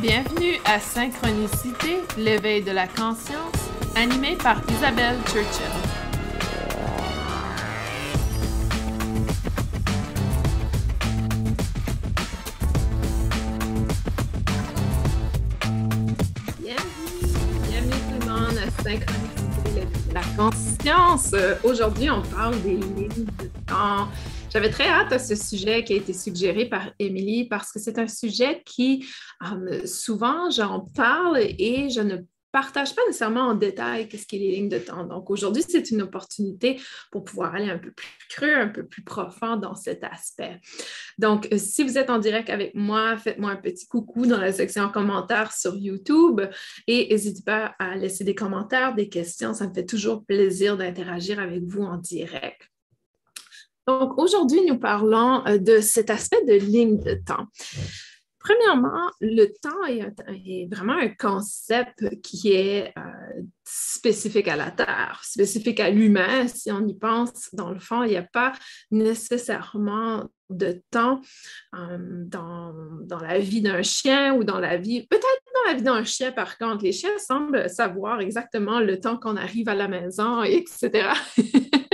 Bienvenue à Synchronicité, l'éveil de la conscience, animé par Isabelle Churchill. Bienvenue, bienvenue tout le monde à Synchronicité, l'éveil de la conscience. Euh, Aujourd'hui, on parle des lignes de temps. J'avais très hâte à ce sujet qui a été suggéré par Émilie parce que c'est un sujet qui, euh, souvent, j'en parle et je ne partage pas nécessairement en détail qu'est-ce qu'est les lignes de temps. Donc aujourd'hui, c'est une opportunité pour pouvoir aller un peu plus creux, un peu plus profond dans cet aspect. Donc, euh, si vous êtes en direct avec moi, faites-moi un petit coucou dans la section commentaires sur YouTube et n'hésitez pas à laisser des commentaires, des questions. Ça me fait toujours plaisir d'interagir avec vous en direct. Donc, aujourd'hui, nous parlons euh, de cet aspect de ligne de temps. Premièrement, le temps est, vraiment un concept qui est euh, spécifique à la Terre, spécifique à l'humain. Si on y pense, dans le fond, il n'y a pas nécessairement de temps euh, dans, dans, la vie d'un chien ou dans la vie, peut-être dans la vie d'un chien, par contre. Les chiens semblent savoir exactement le temps qu'on arrive à la maison, etc.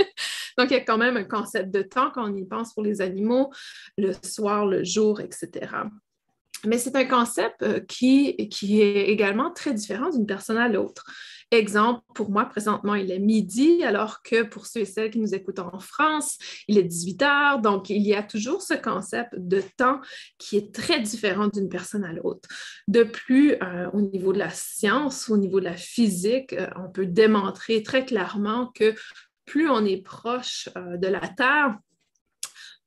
Donc, il y a quand même un concept de temps quand on y pense pour les animaux, le soir, le jour, etc. Mais c'est un concept euh, qui, qui est également très différent d'une personne à l'autre. Exemple, pour moi, présentement, il est midi, alors que pour ceux et celles qui nous écoutent en France, il est 18 heures. Donc, il y a toujours ce concept de temps qui est très différent d'une personne à l'autre. De plus, euh, au niveau de la science, au niveau de la physique, euh, on peut démontrer très clairement que plus on est proche euh, de la Terre,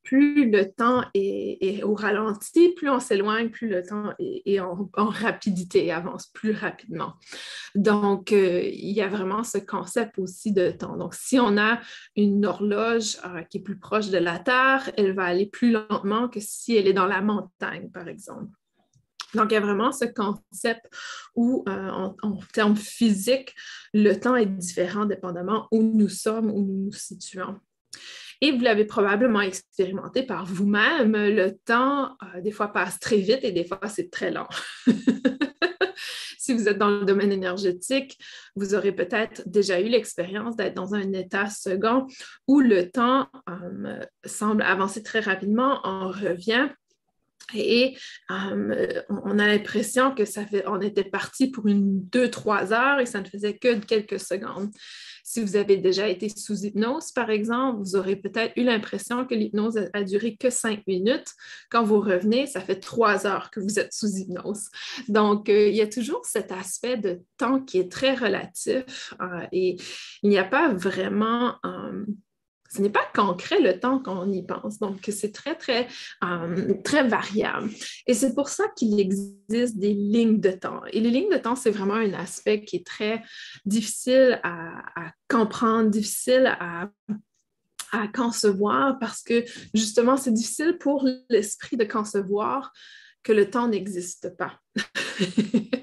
plus le temps est, au ralenti, plus on s'éloigne, plus le temps est, en, rapidité, avance plus rapidement. Donc, euh, il y a vraiment ce concept aussi de temps. Donc, si on a une horloge euh, qui est plus proche de la Terre, elle va aller plus lentement que si elle est dans la montagne, par exemple. Donc, il y a vraiment ce concept où, euh, en, termes physiques, le temps est différent dépendamment où nous sommes, où nous nous situons. Et vous l'avez probablement expérimenté par vous-même, le temps, euh, des fois, passe très vite et des fois, c'est très lent. si vous êtes dans le domaine énergétique, vous aurez peut-être déjà eu l'expérience d'être dans un état second où le temps euh, semble avancer très rapidement, on revient et on a l'impression que ça on était parti pour une deux, trois heures et ça ne faisait que quelques secondes. Si vous avez déjà été sous hypnose, par exemple, vous aurez peut-être eu l'impression que l'hypnose a, duré que cinq minutes. Quand vous revenez, ça fait trois heures que vous êtes sous hypnose. Donc, euh, il y a toujours cet aspect de temps qui est très relatif euh, et il n'y a pas vraiment ce n'est pas concret le temps qu'on y pense. Donc, c'est très, très, euh, très variable. Et c'est pour ça qu'il existe des lignes de temps. Et les lignes de temps, c'est vraiment un aspect qui est très difficile à, comprendre, difficile à, à concevoir parce que justement, c'est difficile pour l'esprit de concevoir que le temps n'existe pas.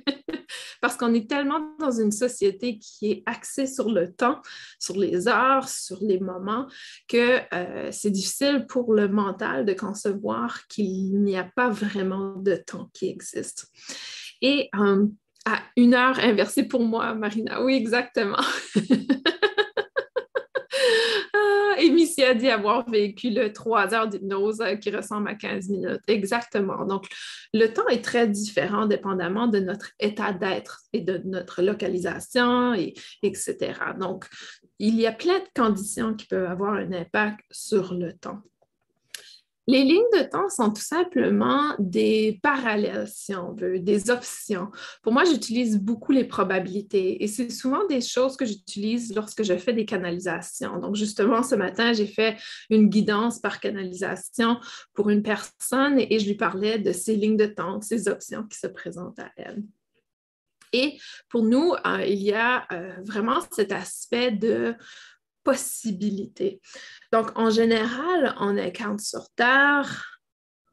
parce qu'on est tellement dans une société qui est axée sur le temps, sur les heures, sur les moments, que euh, c'est difficile pour le mental de concevoir qu'il n'y a pas vraiment de temps qui existe. Et euh, à une heure inversée pour moi, Marina, oui, exactement. Amy a dit avoir vécu le trois heures d'hypnose euh, qui ressemble à 15 minutes. Exactement. Donc, le temps est très différent dépendamment de notre état d'être et de notre localisation, et, etc. Donc, il y a plein de conditions qui peuvent avoir un impact sur le temps. Les lignes de temps sont tout simplement des parallèles, si on veut, des options. Pour moi, j'utilise beaucoup les probabilités et c'est souvent des choses que j'utilise lorsque je fais des canalisations. Donc, justement, ce matin, j'ai fait une guidance par canalisation pour une personne et je lui parlais de ces lignes de temps, ces options qui se présentent à elle. Et pour nous, euh, il y a euh, vraiment cet aspect de possibilités. Donc, en général, on incarne sur Terre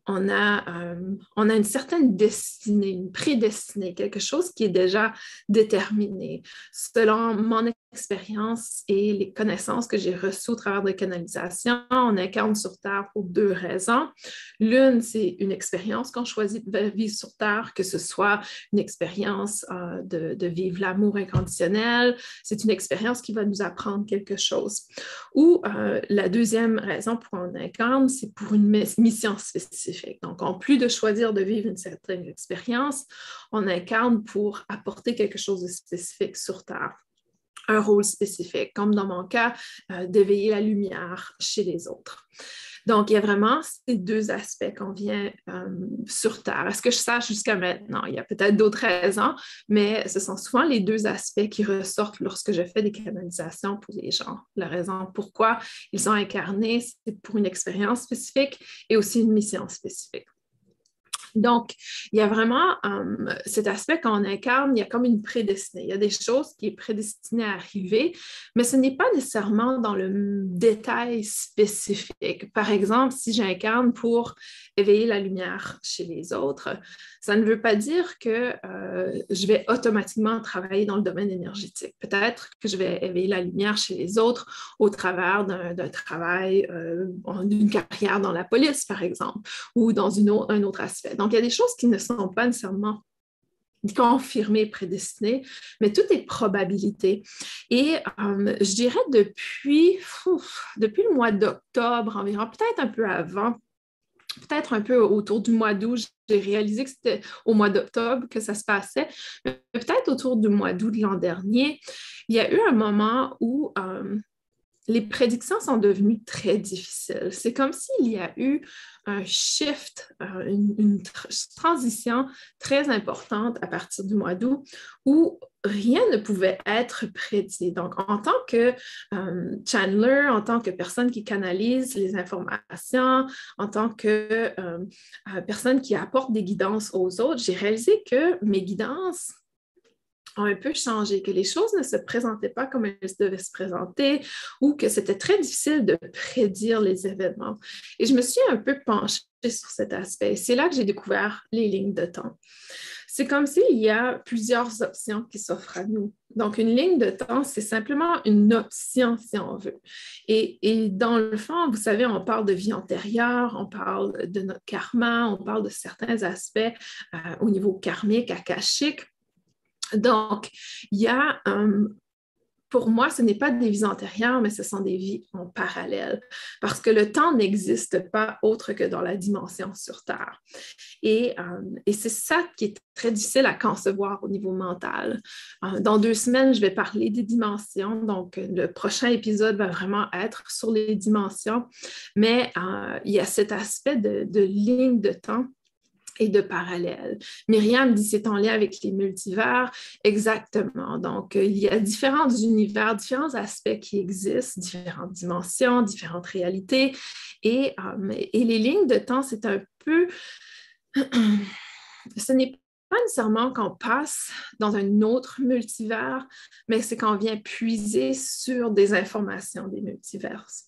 on a, euh, on a une certaine destinée, une prédestinée, quelque chose qui est déjà déterminé. Selon mon expérience et les connaissances que j'ai reçues au travers de canalisation, on incarne sur Terre pour deux raisons. L'une, c'est une expérience qu'on choisit de vivre sur Terre, que ce soit une expérience euh, de, de, vivre l'amour inconditionnel, c'est une expérience qui va nous apprendre quelque chose. Ou euh, la deuxième raison pour on incarne, c'est pour une mission spécifique. Donc, en plus de choisir de vivre une certaine expérience, on incarne pour apporter quelque chose de spécifique sur Terre. Un rôle spécifique, comme dans mon cas, euh, d'éveiller la lumière chez les autres. Donc, il y a vraiment ces deux aspects qu'on vient euh, sur Terre. Est-ce que je sache jusqu'à maintenant? Il y a peut-être d'autres raisons, mais ce sont souvent les deux aspects qui ressortent lorsque je fais des canalisations pour les gens. La raison pourquoi ils sont incarnés, c'est pour une expérience spécifique et aussi une mission spécifique. Donc, il y a vraiment euh, cet aspect qu'on incarne, il y a comme une prédestinée. Il y a des choses qui sont prédestinées à arriver, mais ce n'est pas nécessairement dans le détail spécifique. Par exemple, si j'incarne pour éveiller la lumière chez les autres, ça ne veut pas dire que euh, je vais automatiquement travailler dans le domaine énergétique. Peut-être que je vais éveiller la lumière chez les autres au travers d'un travail, euh, d'une carrière dans la police, par exemple, ou dans un autre aspect. Donc, il y a des choses qui ne sont pas nécessairement confirmées, prédestinées, mais tout est probabilité. Et euh, je dirais depuis, depuis le mois d'octobre environ, peut-être un peu avant, peut-être un peu autour du mois d'août, j'ai réalisé que c'était au mois d'octobre que ça se passait, mais peut-être autour du mois d'août de l'an dernier, il y a eu un moment où euh, les prédictions sont devenues très difficiles. C'est comme s'il y a eu un shift, euh, une, transition très importante à partir du mois d'août où rien ne pouvait être prédit. Donc, en tant que euh, Chandler, en tant que personne qui canalise les informations, en tant que euh, personne qui apporte des guidances aux autres, j'ai réalisé que mes guidances un peu changé, que les choses ne se présentaient pas comme elles devaient se présenter ou que c'était très difficile de prédire les événements. Et je me suis un peu penchée sur cet aspect. C'est là que j'ai découvert les lignes de temps. C'est comme s'il y a plusieurs options qui s'offrent à nous. Donc, une ligne de temps, c'est simplement une option, si on veut. Et, et, dans le fond, vous savez, on parle de vie antérieure, on parle de notre karma, on parle de certains aspects euh, au niveau karmique, akashique. Donc, il y a, euh, pour moi, ce n'est pas des vies antérieures, mais ce sont des vies en parallèle, parce que le temps n'existe pas autre que dans la dimension sur Terre. Et, euh, c'est ça qui est très difficile à concevoir au niveau mental. Euh, dans deux semaines, je vais parler des dimensions, donc le prochain épisode va vraiment être sur les dimensions, mais il y a cet aspect de, de ligne de temps et de parallèles. Myriam dit c'est en lien avec les multivers. Exactement. Donc, euh, il y a différents univers, différents aspects qui existent, différentes dimensions, différentes réalités. Et, euh, les lignes de temps, c'est un peu... Ce n'est pas nécessairement qu'on passe dans un autre multivers, mais c'est qu'on vient puiser sur des informations des multiverses.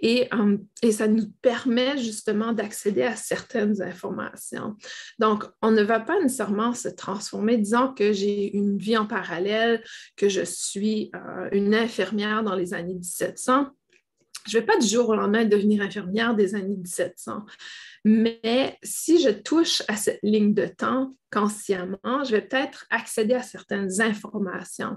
Et, euh, et ça nous permet justement d'accéder à certaines informations. Donc, on ne va pas nécessairement se transformer, disant que j'ai une vie en parallèle, que je suis euh, une infirmière dans les années 1700 je ne vais pas du jour au lendemain devenir infirmière des années 1700. Mais si je touche à cette ligne de temps consciemment, je vais peut-être accéder à certaines informations.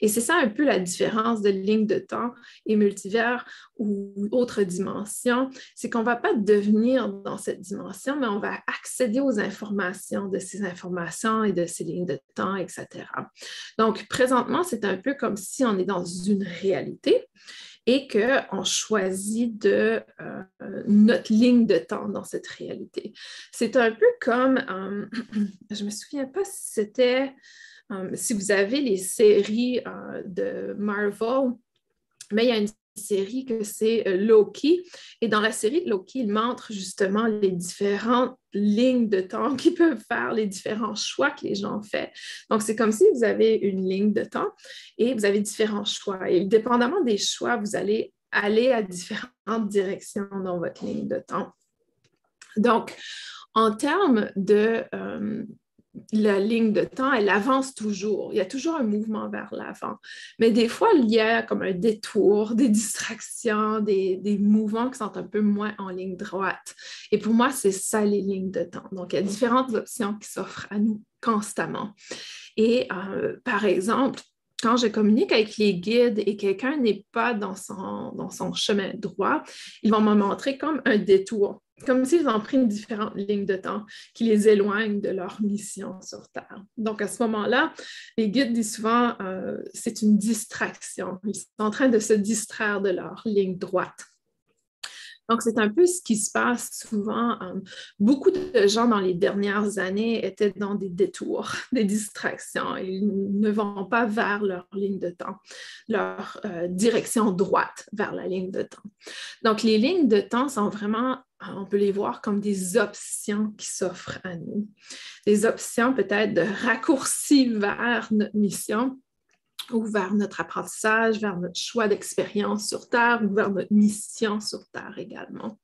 Et c'est ça un peu la différence de ligne de temps et multivers ou autre dimension, c'est qu'on ne va pas devenir dans cette dimension, mais on va accéder aux informations de ces informations et de ces lignes de temps, etc. Donc, présentement, c'est un peu comme si on est dans une réalité et qu'on choisit de euh, notre ligne de temps dans cette réalité. C'est un peu comme, euh, je ne me souviens pas si c'était, euh, si vous avez les séries de Marvel, mais il y a une série que c'est euh, Loki. Et dans la série de Loki, il montre justement les différentes lignes de temps qu'ils peuvent faire, les différents choix que les gens font. Donc, c'est comme si vous avez une ligne de temps et vous avez différents choix. Et dépendamment des choix, vous allez aller à différentes directions dans votre ligne de temps. Donc, en termes de euh, la ligne de temps, elle avance toujours. Il y a toujours un mouvement vers l'avant. Mais des fois, il y a comme un détour, des distractions, des, mouvements qui sont un peu moins en ligne droite. Et pour moi, c'est ça les lignes de temps. Donc, il y a différentes options qui s'offrent à nous constamment. Et euh, par exemple, quand je communique avec les guides et quelqu'un n'est pas dans son, chemin droit, ils vont me montrer comme un détour comme s'ils ont pris une différente ligne de temps qui les éloigne de leur mission sur Terre. Donc, à ce moment-là, les guides disent souvent euh, c'est une distraction. Ils sont en train de se distraire de leur ligne droite. Donc, c'est un peu ce qui se passe souvent. Euh, beaucoup de gens dans les dernières années étaient dans des détours, des distractions. Ils ne vont pas vers leur ligne de temps, leur euh, direction droite vers la ligne de temps. Donc, les lignes de temps sont vraiment on peut les voir comme des options qui s'offrent à nous. Des options peut-être de raccourci vers notre mission ou vers notre apprentissage, vers notre choix d'expérience sur Terre ou vers notre mission sur Terre également.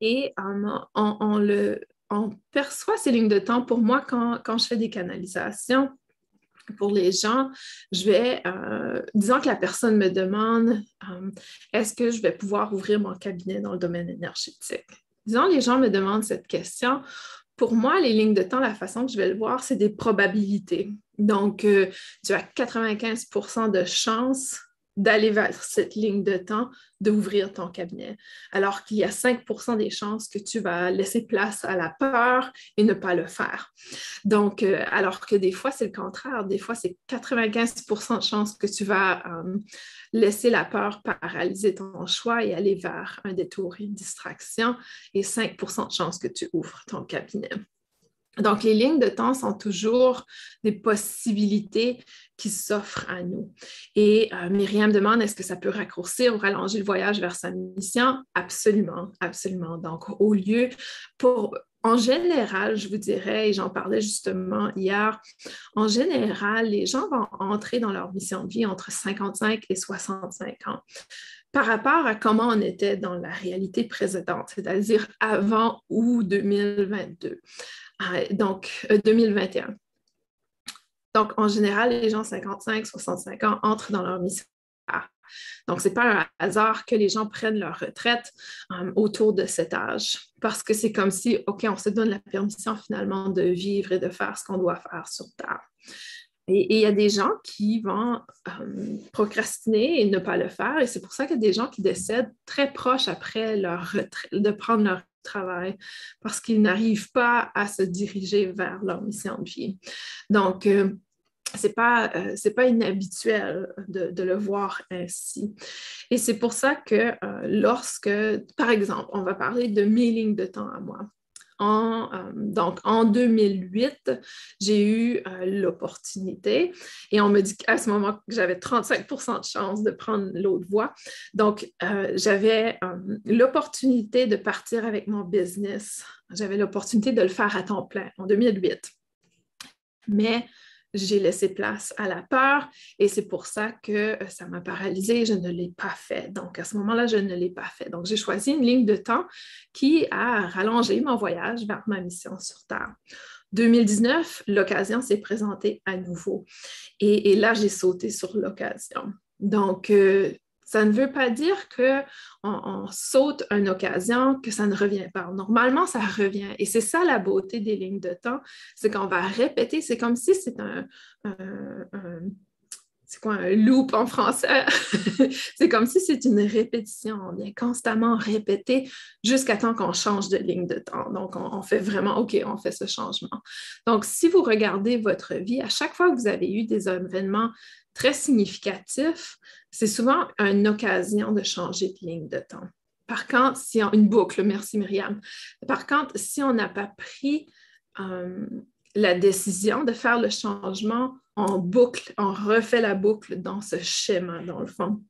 Et on, le, perçoit ces lignes de temps pour moi quand, je fais des canalisations pour les gens, je vais, euh, disons que la personne me demande, euh, est-ce que je vais pouvoir ouvrir mon cabinet dans le domaine énergétique? Disons, les gens me demandent cette question. Pour moi, les lignes de temps, la façon que je vais le voir, c'est des probabilités. Donc, euh, tu as 95% de chances d'aller vers cette ligne de temps, d'ouvrir ton cabinet. Alors qu'il y a 5% des chances que tu vas laisser place à la peur et ne pas le faire. Donc, euh, alors que des fois, c'est le contraire. Des fois, c'est 95% de chances que tu vas euh, laisser la peur paralyser ton choix et aller vers un détour, une distraction, et 5% de chances que tu ouvres ton cabinet. Donc, les lignes de temps sont toujours des possibilités qui s'offrent à nous. Et euh, Myriam demande est-ce que ça peut raccourcir ou rallonger le voyage vers sa mission? Absolument, absolument. Donc, au lieu pour. En général, je vous dirais, et j'en parlais justement hier, en général, les gens vont entrer dans leur mission de vie entre 55 et 65 ans par rapport à comment on était dans la réalité précédente, c'est-à-dire avant ou 2022. Ah, donc, 2021. Euh, donc, en général, les gens 55, 65 ans entrent dans leur mission. Donc, ce n'est pas un hasard que les gens prennent leur retraite euh, autour de cet âge, parce que c'est comme si, OK, on se donne la permission finalement de vivre et de faire ce qu'on doit faire sur Terre. Et il y a des gens qui vont euh, procrastiner et ne pas le faire. Et c'est pour ça qu'il y a des gens qui décèdent très proches après leur retraite, de prendre leur travail parce qu'ils n'arrivent pas à se diriger vers leur mission de vie. Euh, ce n'est pas, euh, pas inhabituel de, le voir ainsi. Et c'est pour ça que lorsque, par exemple, on va parler de mes lignes de temps à moi. Euh, donc, en 2008, j'ai eu euh, l'opportunité et on me dit qu'à ce moment, j'avais 35% de chance de prendre l'autre voie. Donc, euh, j'avais l'opportunité de partir avec mon business. J'avais l'opportunité de le faire à temps plein en 2008. Mais j'ai laissé place à la peur et c'est pour ça que euh, ça m'a paralysée. Je ne l'ai pas fait. Donc, à ce moment-là, je ne l'ai pas fait. Donc, j'ai choisi une ligne de temps qui a rallongé mon voyage vers ma mission sur Terre. 2019, l'occasion s'est présentée à nouveau. Et, là, j'ai sauté sur l'occasion. Donc, euh, ça ne veut pas dire qu'on on saute une occasion, que ça ne revient pas. Normalement, ça revient. Et c'est ça la beauté des lignes de temps, c'est qu'on va répéter. C'est comme si c'est un, c'est quoi un loop en français? c'est comme si c'est une répétition. On vient constamment répéter jusqu'à temps qu'on change de ligne de temps. Donc, on, on, fait vraiment, OK, on fait ce changement. Donc, si vous regardez votre vie, à chaque fois que vous avez eu des événements très significatifs, c'est souvent une occasion de changer de ligne de temps. Par contre, si une boucle, merci Myriam. Par contre, si on n'a pas pris euh, la décision de faire le changement en boucle, on refait la boucle dans ce schéma, dans le fond.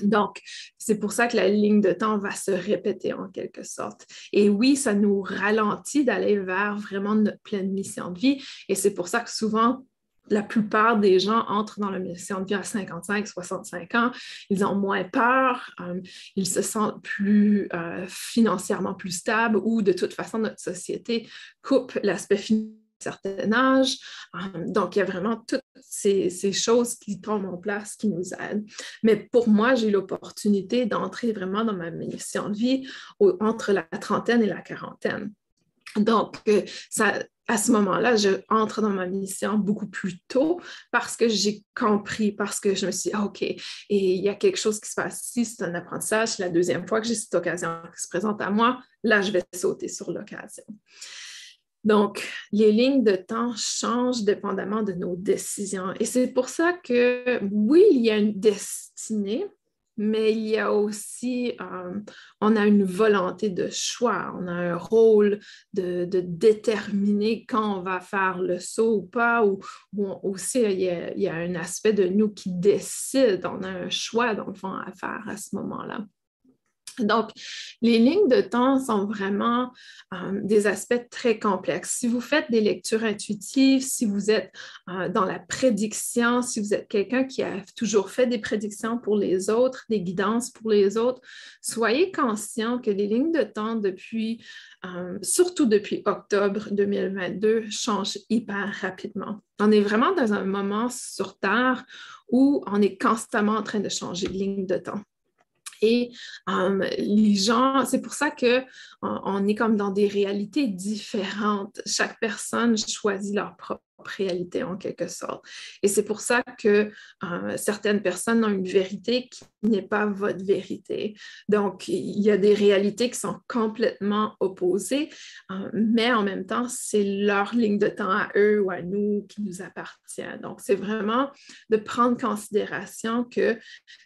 Donc, c'est pour ça que la ligne de temps va se répéter en quelque sorte. Et oui, ça nous ralentit d'aller vers vraiment notre pleine mission de vie. Et c'est pour ça que souvent, la plupart des gens entrent dans la mission de vie à 55, 65 ans. Ils ont moins peur, euh, ils se sentent plus euh, financièrement plus stables ou de toute façon, notre société coupe l'aspect financier certain âge. Euh, donc, il y a vraiment toutes ces, choses qui tombent en place qui nous aident. Mais pour moi, j'ai l'opportunité d'entrer vraiment dans ma mission de vie entre la trentaine et la quarantaine. Donc, ça, à ce moment-là, je entre dans ma mission beaucoup plus tôt parce que j'ai compris, parce que je me suis dit, OK, et il y a quelque chose qui se passe ici, c'est un apprentissage. La deuxième fois que j'ai cette occasion qui se présente à moi, là, je vais sauter sur l'occasion. Donc, les lignes de temps changent dépendamment de nos décisions. Et c'est pour ça que, oui, il y a une destinée, mais il y a aussi, euh, on a une volonté de choix, on a un rôle de, déterminer quand on va faire le saut ou pas, ou, aussi il y, a, un aspect de nous qui décide, on a un choix dans le fond à faire à ce moment-là. Donc, les lignes de temps sont vraiment euh, des aspects très complexes. Si vous faites des lectures intuitives, si vous êtes euh, dans la prédiction, si vous êtes quelqu'un qui a toujours fait des prédictions pour les autres, des guidances pour les autres, soyez conscient que les lignes de temps depuis, euh, surtout depuis octobre 2022, changent hyper rapidement. On est vraiment dans un moment sur Terre où on est constamment en train de changer de ligne de temps. Et euh, les gens, c'est pour ça qu'on on est comme dans des réalités différentes. Chaque personne choisit leur propre réalité en quelque sorte. Et c'est pour ça que euh, certaines personnes ont une vérité qui n'est pas votre vérité. Donc, il y a des réalités qui sont complètement opposées, euh, mais en même temps, c'est leur ligne de temps à eux ou à nous qui nous appartient. Donc, c'est vraiment de prendre considération que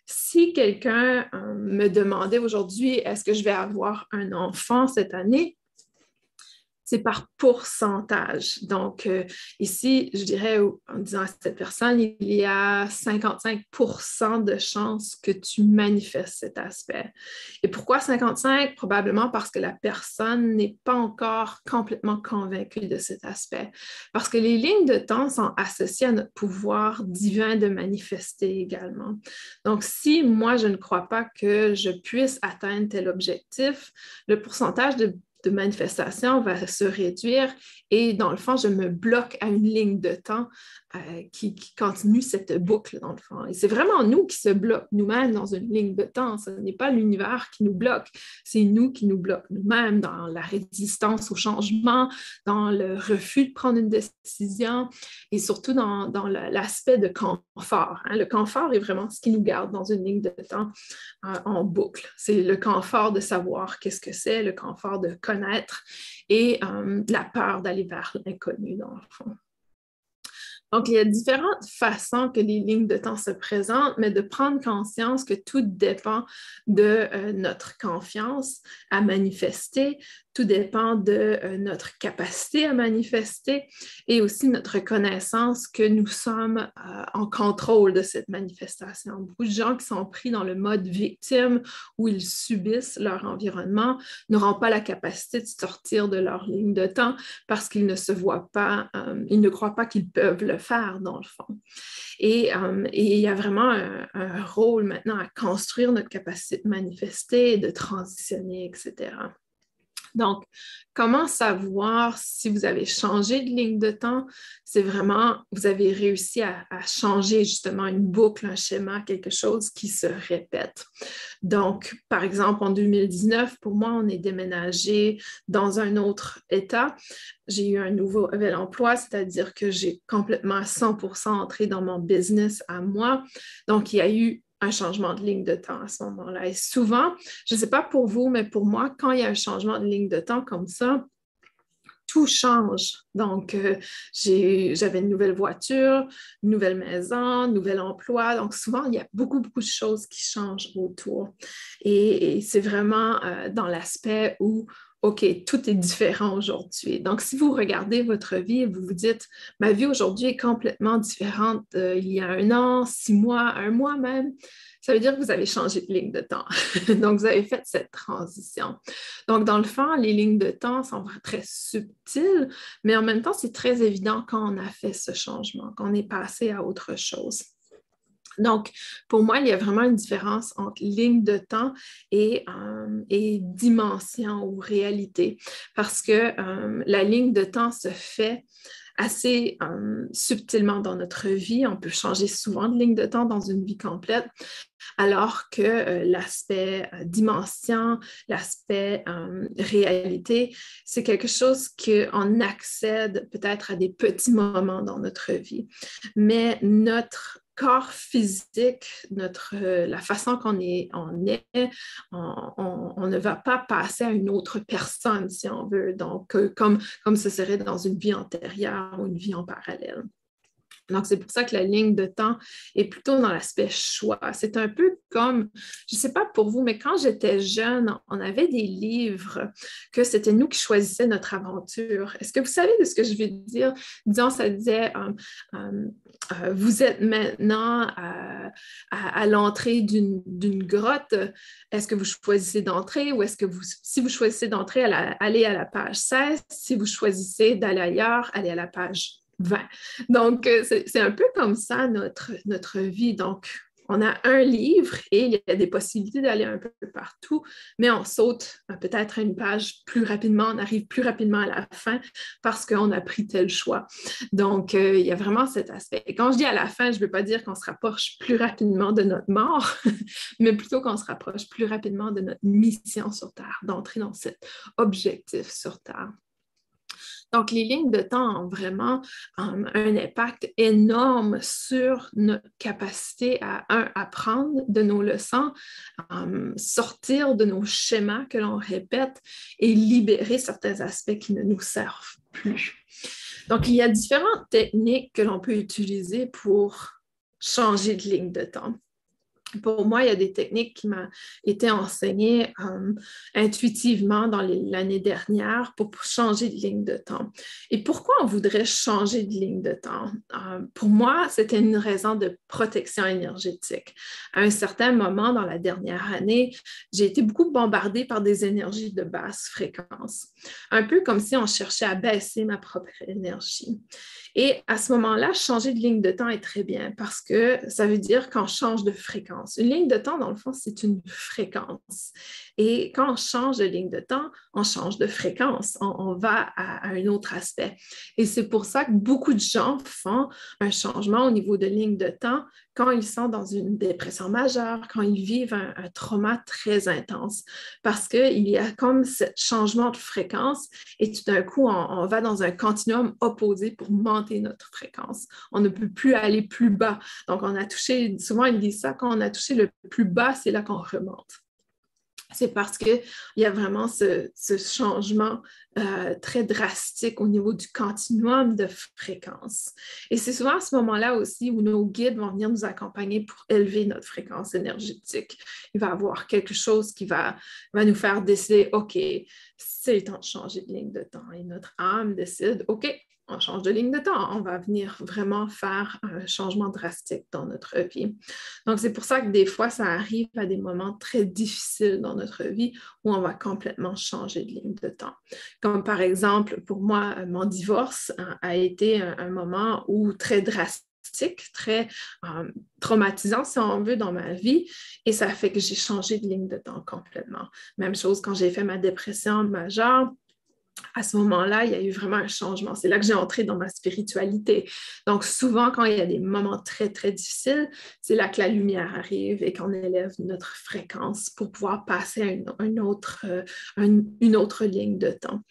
si quelqu'un euh, me demandait aujourd'hui, est-ce que je vais avoir un enfant cette année? C'est par pourcentage. Donc, euh, ici, je dirais, en disant à cette personne, il y a 55% de chances que tu manifestes cet aspect. Et pourquoi 55? Probablement parce que la personne n'est pas encore complètement convaincue de cet aspect. Parce que les lignes de temps sont associées à notre pouvoir divin de manifester également. Donc, si moi, je ne crois pas que je puisse atteindre tel objectif, le pourcentage de de manifestation va se réduire et dans le fond, je me bloque à une ligne de temps euh, qui, continue cette boucle, dans le fond. Et c'est vraiment nous qui se bloquons nous-mêmes dans une ligne de temps. Ce n'est pas l'univers qui nous bloque, c'est nous qui nous bloquons nous-mêmes dans la résistance au changement, dans le refus de prendre une décision et surtout dans, l'aspect de confort. Hein. Le confort est vraiment ce qui nous garde dans une ligne de temps euh, en boucle. C'est le confort de savoir qu'est-ce que c'est, le confort de connaître et euh, la peur d'aller vers l'inconnu, dans le fond. Donc, il y a différentes façons que les lignes de temps se présentent, mais de prendre conscience que tout dépend de euh, notre confiance à manifester, tout dépend de euh, notre capacité à manifester et aussi notre connaissance que nous sommes euh, en contrôle de cette manifestation. Beaucoup de gens qui sont pris dans le mode victime où ils subissent leur environnement n'auront pas la capacité de sortir de leur ligne de temps parce qu'ils ne se voient pas, euh, ils ne croient pas qu'ils peuvent le faire dans le fond. Et, il y a vraiment un, un rôle maintenant à construire notre capacité de manifester, de transitionner, etc. Donc, comment savoir si vous avez changé de ligne de temps? C'est vraiment, vous avez réussi à, changer justement une boucle, un schéma, quelque chose qui se répète. Donc, par exemple, en 2019, pour moi, on est déménagé dans un autre État. J'ai eu un nouveau nouvel emploi, c'est-à-dire que j'ai complètement à 100% entré dans mon business à moi. Donc, il y a eu un changement de ligne de temps à ce moment-là. Et souvent, je ne sais pas pour vous, mais pour moi, quand il y a un changement de ligne de temps comme ça, tout change. Donc, euh, j'avais une nouvelle voiture, une nouvelle maison, un nouvel emploi. Donc, souvent, il y a beaucoup, beaucoup de choses qui changent autour. Et, c'est vraiment euh, dans l'aspect où OK, tout est différent aujourd'hui. Donc, si vous regardez votre vie et vous vous dites, ma vie aujourd'hui est complètement différente euh, il y a un an, six mois, un mois même, ça veut dire que vous avez changé de ligne de temps. Donc, vous avez fait cette transition. Donc, dans le fond, les lignes de temps sont très subtiles, mais en même temps, c'est très évident quand on a fait ce changement, qu'on est passé à autre chose. Donc, pour moi, il y a vraiment une différence entre ligne de temps et, euh, dimension ou réalité, parce que euh, la ligne de temps se fait assez euh, subtilement dans notre vie. On peut changer souvent de ligne de temps dans une vie complète, alors que l'aspect dimension, l'aspect réalité, c'est quelque chose qu'on accède peut-être à des petits moments dans notre vie. Mais notre corps physique, notre, euh, la façon qu'on est, on, ne va pas passer à une autre personne, si on veut, donc euh, comme, comme ce serait dans une vie antérieure ou une vie en parallèle. Donc, c'est pour ça que la ligne de temps est plutôt dans l'aspect choix. C'est un peu comme, je ne sais pas pour vous, mais quand j'étais jeune, on avait des livres que c'était nous qui choisissions notre aventure. Est-ce que vous savez de ce que je veux dire? Disons, ça disait, euh, euh, euh, vous êtes maintenant à, l'entrée d'une grotte. Est-ce que vous choisissez d'entrer ou est-ce que vous, si vous choisissez d'entrer, allez à la page 16. Si vous choisissez d'aller ailleurs, allez à la page donc, euh, c'est un peu comme ça notre, vie. Donc, on a un livre et il y a des possibilités d'aller un peu partout, mais on saute peut-être une page plus rapidement, on arrive plus rapidement à la fin parce qu'on a pris tel choix. Donc, euh, il y a vraiment cet aspect. Quand je dis à la fin, je ne veux pas dire qu'on se rapproche plus rapidement de notre mort, mais plutôt qu'on se rapproche plus rapidement de notre mission sur Terre, d'entrer dans cet objectif sur Terre. Donc, les lignes de temps ont vraiment um, un impact énorme sur notre capacité à, apprendre de nos leçons, um, sortir de nos schémas que l'on répète et libérer certains aspects qui ne nous servent plus. Donc, il y a différentes techniques que l'on peut utiliser pour changer de ligne de temps pour moi, il y a des techniques qui m'ont été enseignées euh, intuitivement dans l'année dernière pour changer de ligne de temps. Et pourquoi on voudrait changer de ligne de temps? Euh, pour moi, c'était une raison de protection énergétique. À un certain moment dans la dernière année, j'ai été beaucoup bombardée par des énergies de basse fréquence, un peu comme si on cherchait à baisser ma propre énergie. Et à ce moment-là, changer de ligne de temps est très bien parce que ça veut dire qu'on change de fréquence. Une ligne de temps, dans le fond, c'est une fréquence. Et quand on change de ligne de temps, on change de fréquence, on, va à, un autre aspect. Et c'est pour ça que beaucoup de gens font un changement au niveau de ligne de temps quand ils sont dans une dépression majeure, quand ils vivent un, trauma très intense, parce qu'il y a comme ce changement de fréquence et tout d'un coup, on, va dans un continuum opposé pour monter notre fréquence. On ne peut plus aller plus bas. Donc, on a touché, souvent ils disent ça, quand on a touché le plus bas, c'est là qu'on remonte c'est parce qu'il y a vraiment ce, changement euh, très drastique au niveau du continuum de fréquence. Et c'est souvent à ce moment-là aussi où nos guides vont venir nous accompagner pour élever notre fréquence énergétique. Il va y avoir quelque chose qui va, va nous faire décider, OK, c'est le temps de changer de ligne de temps. Et notre âme décide, OK, on change de ligne de temps, on va venir vraiment faire un changement drastique dans notre vie. Donc, c'est pour ça que des fois, ça arrive à des moments très difficiles dans notre vie où on va complètement changer de ligne de temps. Comme par exemple, pour moi, mon divorce hein, a été un, moment où très drastique très euh, traumatisant, si on veut, dans ma vie. Et ça fait que j'ai changé de ligne de temps complètement. Même chose quand j'ai fait ma dépression majeure à ce moment-là, il y a eu vraiment un changement. C'est là que j'ai entré dans ma spiritualité. Donc, souvent, quand il y a des moments très, très difficiles, c'est là que la lumière arrive et qu'on élève notre fréquence pour pouvoir passer à une, autre, euh, une autre ligne de temps.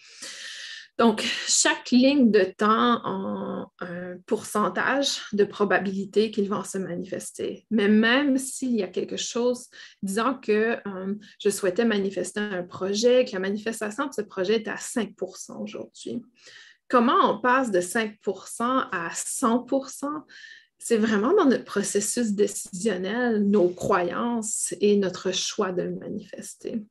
Donc, chaque ligne de temps a un pourcentage de probabilité qu'ils vont se manifester. Mais même s'il y a quelque chose, disant que euh, je souhaitais manifester un projet, que la manifestation de ce projet est à 5% aujourd'hui. Comment on passe de 5% à 100% c'est vraiment dans notre processus décisionnel, nos croyances et notre choix de le manifester.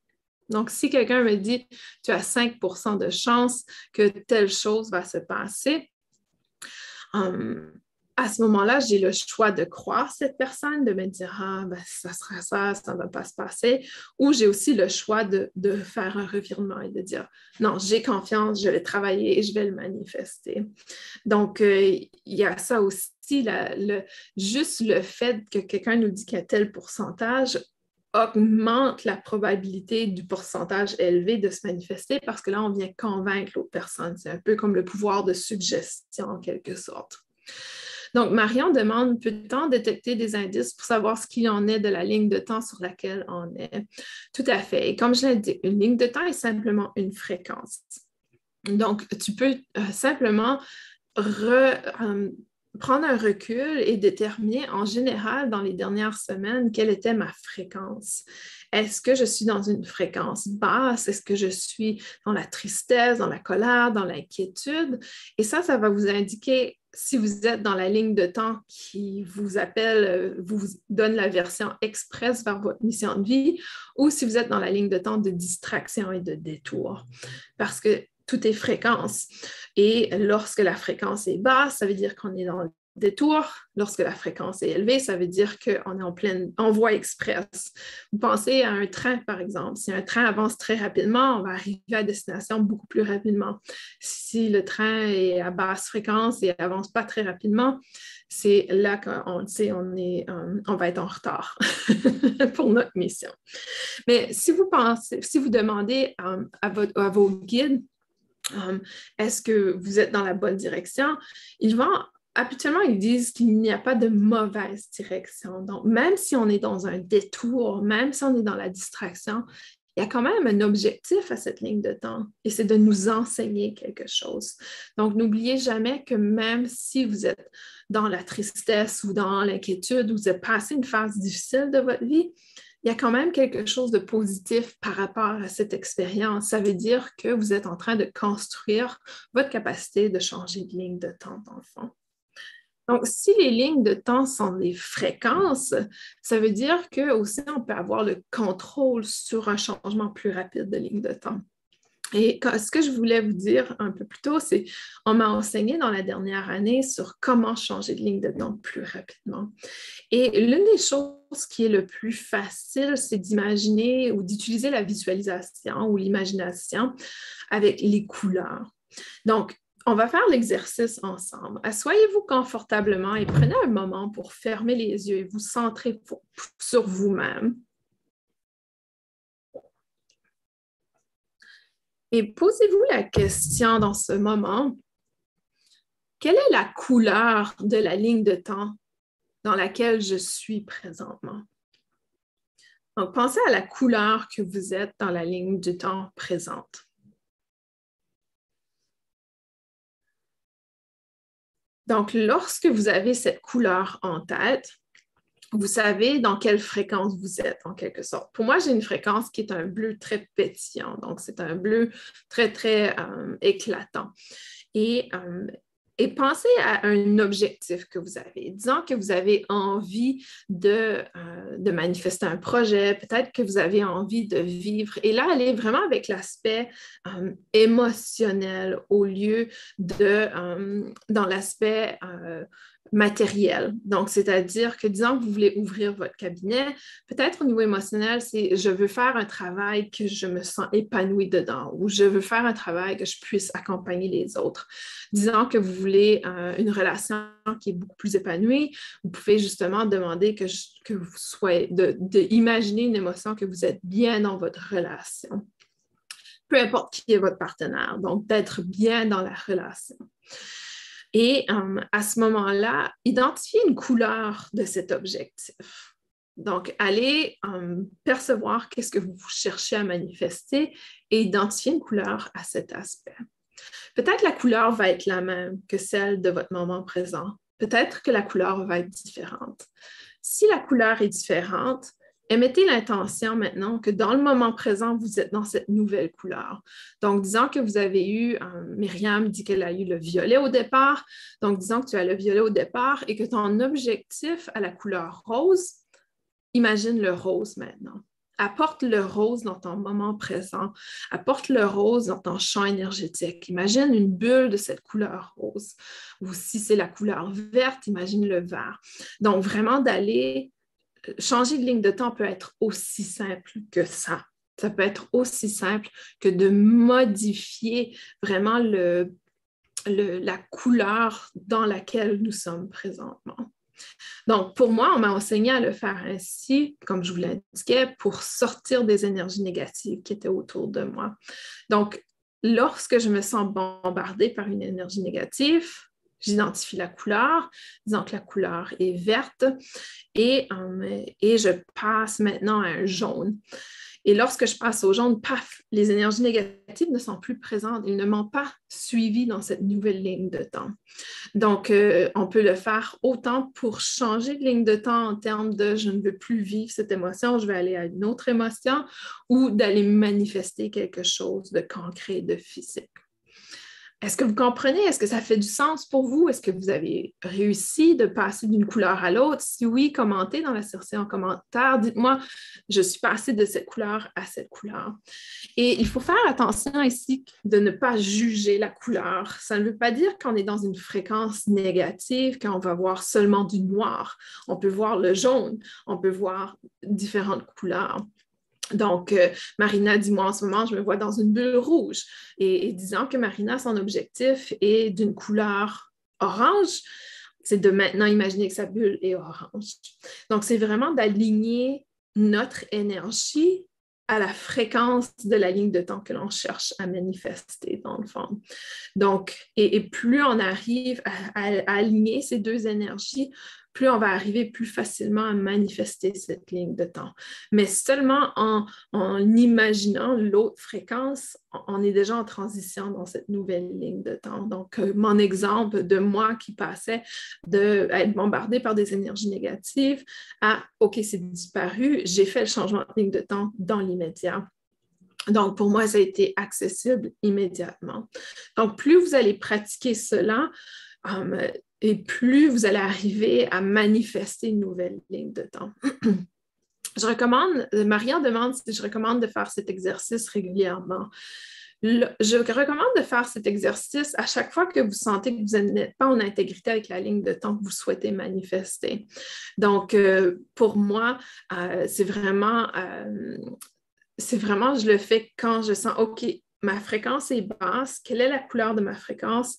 Donc, si quelqu'un me dit, tu as 5% de chance que telle chose va se passer, hum, à ce moment-là, j'ai le choix de croire cette personne, de me dire, ah, ben, ça sera ça, ça ne va pas se passer. Ou j'ai aussi le choix de, faire un revirement et de dire, non, j'ai confiance, je vais travailler et je vais le manifester. Donc, euh, il y a ça aussi, juste le fait que quelqu'un nous dit qu'il y a tel pourcentage augmente la probabilité du pourcentage élevé de se manifester parce que là, on vient convaincre l'autre personne. C'est un peu comme le pouvoir de suggestion en quelque sorte. Donc, Marion demande peut-on détecter des indices pour savoir ce qu'il en est de la ligne de temps sur laquelle on est? Tout à fait. Et comme je l'ai dit, une ligne de temps est simplement une fréquence. Donc, tu peux euh, simplement euh, prendre un recul et déterminer en général dans les dernières semaines quelle était ma fréquence. Est-ce que je suis dans une fréquence basse? Est-ce que je suis dans la tristesse, dans la colère, dans l'inquiétude? Et ça, ça va vous indiquer si vous êtes dans la ligne de temps qui vous appelle, euh, vous donne la version express vers votre mission de vie, ou si vous êtes dans la ligne de temps de distraction et de détour. Parce que tout est fréquence. Et lorsque la fréquence est basse, ça veut dire qu'on est dans détour, lorsque la fréquence est élevée, ça veut dire qu'on est en pleine en voie express. Vous pensez à un train, par exemple. Si un train avance très rapidement, on va arriver à destination beaucoup plus rapidement. Si le train est à basse fréquence et avance pas très rapidement, c'est là qu'on sait on, est, euh, on va être en retard pour notre mission. Mais si vous pensez, si vous demandez euh, à vos guides, est-ce que vous êtes dans la bonne direction? Ils vont habituellement, ils disent qu'il n'y a pas de mauvaise direction. Donc, même si on est dans un détour, même si on est dans la distraction, il y a quand même un objectif à cette ligne de temps et c'est de nous enseigner quelque chose. Donc, n'oubliez jamais que même si vous êtes dans la tristesse ou dans l'inquiétude ou vous avez passé une phase difficile de votre vie, il y a quand même quelque chose de positif par rapport à cette expérience. Ça veut dire que vous êtes en train de construire votre capacité de changer de ligne de temps, dans le fond. Donc, si les lignes de temps sont des fréquences, ça veut dire que aussi on peut avoir le contrôle sur un changement plus rapide de ligne de temps. Et ce que je voulais vous dire un peu plus tôt, c'est on m'a enseigné dans la dernière année sur comment changer de ligne de temps plus rapidement. Et l'une des choses qui est le plus facile, c'est d'imaginer ou d'utiliser la visualisation ou l'imagination avec les couleurs. Donc, on va faire l'exercice ensemble. Assoyez-vous confortablement et prenez un moment pour fermer les yeux et vous centrer sur vous-même. Et posez-vous la question dans ce moment, quelle est la couleur de la ligne de temps dans laquelle je suis présentement? Donc, pensez à la couleur que vous êtes dans la ligne de temps présente. Donc, lorsque vous avez cette couleur en tête, vous savez dans quelle fréquence vous êtes, en quelque sorte. Pour moi, j'ai une fréquence qui est un bleu très pétillant. Donc, c'est un bleu très, très euh, éclatant. Et euh, et pensez à un objectif que vous avez. Disons que vous avez envie de, euh, de manifester un projet, peut-être que vous avez envie de vivre. Et là, allez vraiment avec l'aspect émotionnel au lieu de dans l'aspect matériel. Donc, c'est-à-dire que, disons que vous voulez ouvrir votre cabinet, peut-être au niveau émotionnel, c'est je veux faire un travail que je me sens épanouie dedans ou je veux faire un travail que je puisse accompagner les autres. Disons que vous voulez euh, une relation qui est beaucoup plus épanouie, vous pouvez justement demander que, que vous soyez, d'imaginer une émotion que vous êtes bien dans votre relation. Peu importe qui est votre partenaire, donc d'être bien dans la relation. Et euh, à ce moment-là, identifier une couleur de cet objectif. Donc, allez euh, percevoir qu'est-ce que vous cherchez à manifester et identifier une couleur à cet aspect. Peut-être la couleur va être la même que celle de votre moment présent. Peut-être que la couleur va être différente. Si la couleur est différente, émettez l'intention maintenant que dans le moment présent, vous êtes dans cette nouvelle couleur. Donc, disons que vous avez eu, euh, Myriam dit qu'elle a eu le violet au départ. Donc, disons que tu as le violet au départ et que ton objectif à la couleur rose, imagine le rose maintenant. apporte le rose dans ton moment présent, apporte le rose dans ton champ énergétique. Imagine une bulle de cette couleur rose. Ou si c'est la couleur verte, imagine le vert. Donc, vraiment d'aller changer de ligne de temps peut être aussi simple que ça. Ça peut être aussi simple que de modifier vraiment la couleur dans laquelle nous sommes présentement. Donc, pour moi, on m'a enseigné à le faire ainsi, comme je vous l'indiquais, pour sortir des énergies négatives qui étaient autour de moi. Donc, lorsque je me sens bombardée par une énergie négative, j'identifie la couleur, disons que la couleur est verte, et, euh, et je passe maintenant à un jaune. Et lorsque je passe au jaune, paf, les énergies négatives ne sont plus présentes. Ils ne m'ont pas suivi dans cette nouvelle ligne de temps. Donc, euh, on peut le faire autant pour changer de ligne de temps en termes de je ne veux plus vivre cette émotion, je vais aller à une autre émotion ou d'aller manifester quelque chose de concret, de physique. Est-ce que vous comprenez? Est-ce que ça fait du sens pour vous? Est-ce que vous avez réussi de passer d'une couleur à l'autre? Si oui, commentez dans la section commentaire. Dites-moi, je suis passée de cette couleur à cette couleur. Et il faut faire attention ici de ne pas juger la couleur. Ça ne veut pas dire qu'on est dans une fréquence négative, qu'on va voir seulement du noir. On peut voir le jaune, on peut voir différentes couleurs. Donc, euh, Marina dit, moi, en ce moment, je me vois dans une bulle rouge. Et, disant que Marina, son objectif est d'une couleur orange, c'est de maintenant imaginer que sa bulle est orange. Donc, c'est vraiment d'aligner notre énergie à la fréquence de la ligne de temps que l'on cherche à manifester, dans le fond. Donc, et, plus on arrive à, aligner ces deux énergies, plus on va arriver plus facilement à manifester cette ligne de temps. Mais seulement en, imaginant l'autre fréquence, on est déjà en transition dans cette nouvelle ligne de temps. Donc, euh, mon exemple de moi qui passait d'être bombardé par des énergies négatives à OK, c'est disparu, j'ai fait le changement de ligne de temps dans l'immédiat. Donc, pour moi, ça a été accessible immédiatement. Donc, plus vous allez pratiquer cela, euh, et plus vous allez arriver à manifester une nouvelle ligne de temps. je recommande, Marianne demande si je recommande de faire cet exercice régulièrement. je recommande de faire cet exercice à chaque fois que vous sentez que vous n'êtes pas en intégrité avec la ligne de temps que vous souhaitez manifester. Donc, euh, pour moi, euh, c'est vraiment, euh, c'est vraiment, je le fais quand je sens, OK, ma fréquence est basse, quelle est la couleur de ma fréquence?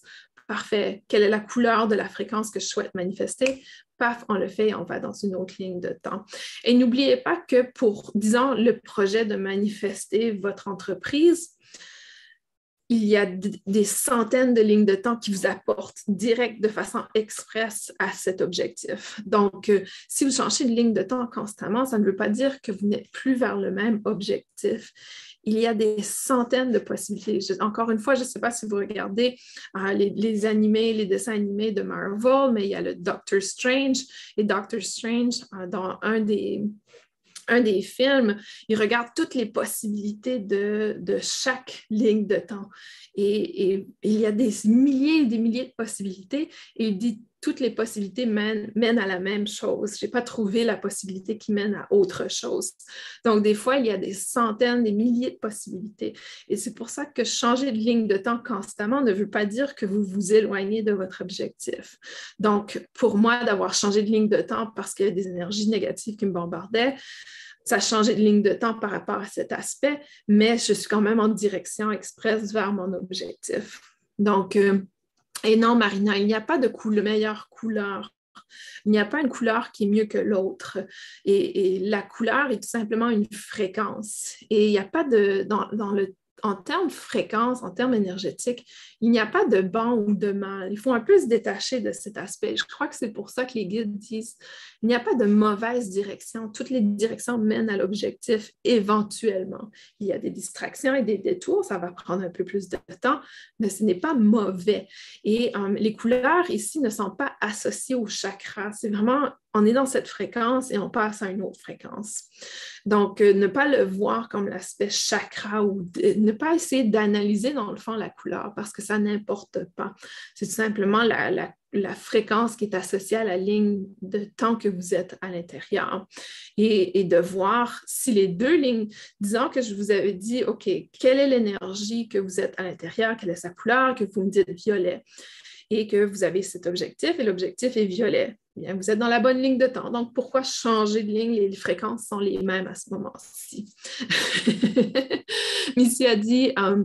Parfait. Quelle est la couleur de la fréquence que je souhaite manifester? Paf, on le fait et on va dans une autre ligne de temps. Et n'oubliez pas que pour, disons, le projet de manifester votre entreprise, il y a des centaines de lignes de temps qui vous apportent direct de façon express à cet objectif. Donc, euh, si vous changez de ligne de temps constamment, ça ne veut pas dire que vous n'êtes plus vers le même objectif il y a des centaines de possibilités. encore une fois, je ne sais pas si vous regardez euh, les, animés, les dessins animés de Marvel, mais il y a le Doctor Strange. Et Doctor Strange, euh, dans un des, un des films, il regarde toutes les possibilités de, chaque ligne de temps. Et, et, il y a des milliers et des milliers de possibilités. Et il dit toutes les possibilités mènent, à la même chose. Je n'ai pas trouvé la possibilité qui mène à autre chose. Donc, des fois, il y a des centaines, des milliers de possibilités. Et c'est pour ça que changer de ligne de temps constamment ne veut pas dire que vous vous éloignez de votre objectif. Donc, pour moi, d'avoir changé de ligne de temps parce qu'il y a des énergies négatives qui me bombardaient, ça a changé de ligne de temps par rapport à cet aspect, mais je suis quand même en direction express vers mon objectif. Donc, euh, et non, Marina, il n'y a pas de meilleure couleur. Il n'y a pas une couleur qui est mieux que l'autre. Et, la couleur est tout simplement une fréquence. Et il n'y a pas de, dans, dans le en termes de fréquence, en termes énergétiques, il n'y a pas de bon ou de mal. Il faut un peu se détacher de cet aspect. Je crois que c'est pour ça que les guides disent il n'y a pas de mauvaise direction. Toutes les directions mènent à l'objectif éventuellement. Il y a des distractions et des détours, ça va prendre un peu plus de temps, mais ce n'est pas mauvais. Et euh, les couleurs ici ne sont pas associées au chakra. C'est vraiment on est dans cette fréquence et on passe à une autre fréquence. Donc, euh, ne pas le voir comme l'aspect chakra ou ne pas essayer d'analyser dans le fond la couleur parce que ça n'importe pas. C'est tout simplement la, fréquence qui est associée à la ligne de temps que vous êtes à l'intérieur et, et, de voir si les deux lignes, disons que je vous avais dit, OK, quelle est l'énergie que vous êtes à l'intérieur, quelle est sa couleur, que vous me dites violet et que vous avez cet objectif et l'objectif est violet. Bien, vous êtes dans la bonne ligne de temps. Donc, pourquoi changer de ligne? Les fréquences sont les mêmes à ce moment-ci? Missy a dit euh,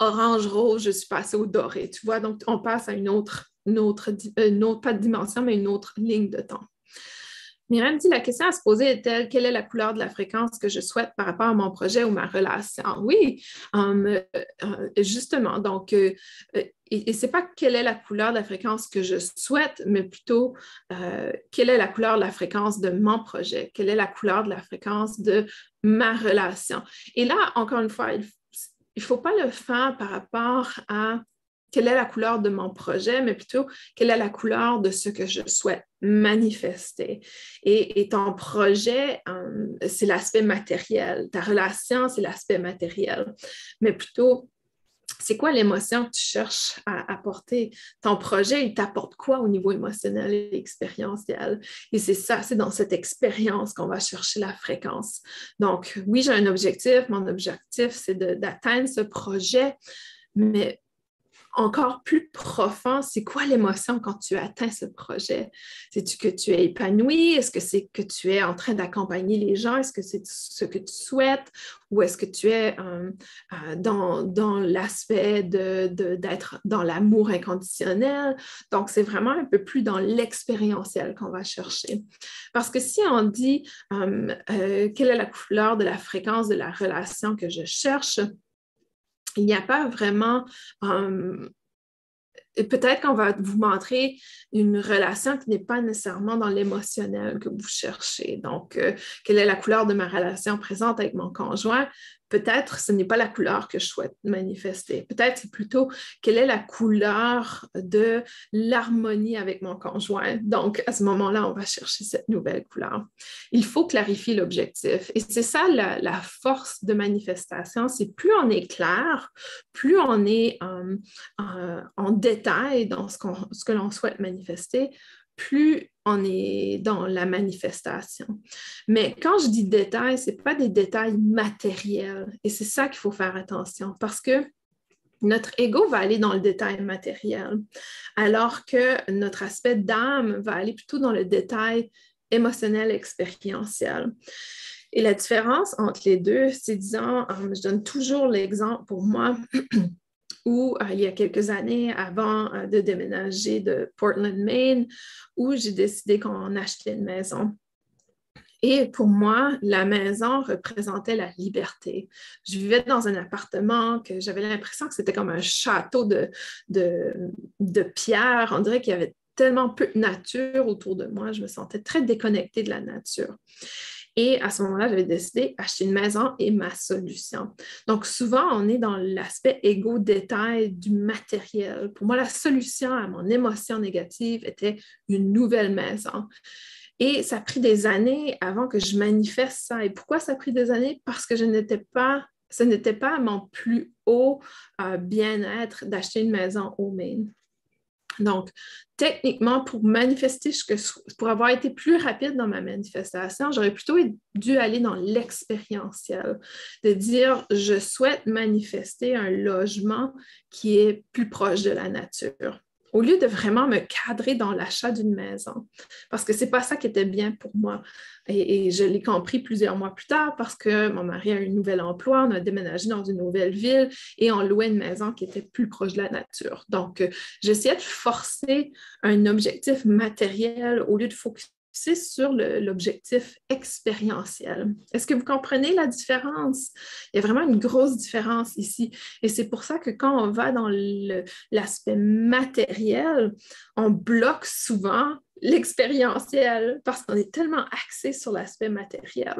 orange, rose, je suis passée au doré. Tu vois, donc on passe à une autre, une autre, une autre, pas de dimension, mais une autre ligne de temps. Myriam dit la question à se poser est-elle quelle est la couleur de la fréquence que je souhaite par rapport à mon projet ou ma relation? Oui, euh, euh, justement. Donc, et, ce n'est pas quelle est la couleur de la fréquence que je souhaite, mais plutôt quelle est la couleur de la fréquence de mon projet, quelle est la couleur de la fréquence de ma relation? Et là, encore une fois, il ne faut pas le faire par rapport à quelle est la couleur de mon projet, mais plutôt quelle est la couleur de ce que je souhaite manifester. Et, ton projet, euh, c'est l'aspect matériel. Ta relation, c'est l'aspect matériel. Mais plutôt, c'est quoi l'émotion que tu cherches à apporter? Ton projet, il t'apporte quoi au niveau émotionnel et expérientiel? Et c'est ça, c'est dans cette expérience qu'on va chercher la fréquence. Donc, oui, j'ai un objectif. Mon objectif, c'est d'atteindre ce projet, mais encore plus profond, c'est quoi l'émotion quand tu atteins ce projet? C'est-tu que tu es épanoui? Est-ce que c'est que tu es en train d'accompagner les gens? Est-ce que c'est ce que tu souhaites? Ou est-ce que tu es euh, euh, dans, l'aspect d'être dans l'amour inconditionnel? Donc, c'est vraiment un peu plus dans l'expérientiel qu'on va chercher. Parce que si on dit euh, quelle est la couleur de la fréquence de la relation que je cherche, il n'y a pas vraiment peut-être qu'on va vous montrer une relation qui n'est pas nécessairement dans l'émotionnel que vous cherchez. Donc, euh, quelle est la couleur de ma relation présente avec mon conjoint? Peut-être ce n'est pas la couleur que je souhaite manifester. Peut-être c'est plutôt quelle est la couleur de l'harmonie avec mon conjoint. Donc, à ce moment-là, on va chercher cette nouvelle couleur. Il faut clarifier l'objectif. Et c'est ça la, force de manifestation. C'est plus on est clair, plus on est euh, euh, en détail dans ce, ce que l'on souhaite manifester, plus on est dans la manifestation. Mais quand je dis détails, ce n'est pas des détails matériels. Et c'est ça qu'il faut faire attention parce que notre ego va aller dans le détail matériel, alors que notre aspect d'âme va aller plutôt dans le détail émotionnel, expérientiel. Et la différence entre les deux, c'est disant, euh, je donne toujours l'exemple pour moi où euh, il y a quelques années, avant euh, de déménager de Portland, Maine, où j'ai décidé qu'on achetait une maison. Et pour moi, la maison représentait la liberté. Je vivais dans un appartement que j'avais l'impression que c'était comme un château de, de, de pierre. On dirait qu'il y avait tellement peu de nature autour de moi. Je me sentais très déconnectée de la nature. Et à ce moment-là, j'avais décidé d'acheter une maison et ma solution. Donc, souvent, on est dans l'aspect égo-détail du matériel. Pour moi, la solution à mon émotion négative était une nouvelle maison. Et ça a pris des années avant que je manifeste ça. Et pourquoi ça a pris des années? Parce que je n'étais pas, ce n'était pas mon plus haut euh, bien-être d'acheter une maison au Maine. Donc, techniquement, pour manifester, pour avoir été plus rapide dans ma manifestation, j'aurais plutôt dû aller dans l'expérientiel, de dire, je souhaite manifester un logement qui est plus proche de la nature au lieu de vraiment me cadrer dans l'achat d'une maison, parce que ce n'est pas ça qui était bien pour moi. Et, je l'ai compris plusieurs mois plus tard parce que mon mari a un nouvel emploi, on a déménagé dans une nouvelle ville et on louait une maison qui était plus proche de la nature. Donc, euh, j'essayais de forcer un objectif matériel au lieu de focuser sur l'objectif expérientiel. Est-ce que vous comprenez la différence? Il y a vraiment une grosse différence ici. Et c'est pour ça que quand on va dans l'aspect matériel, on bloque souvent l'expérientiel parce qu'on est tellement axé sur l'aspect matériel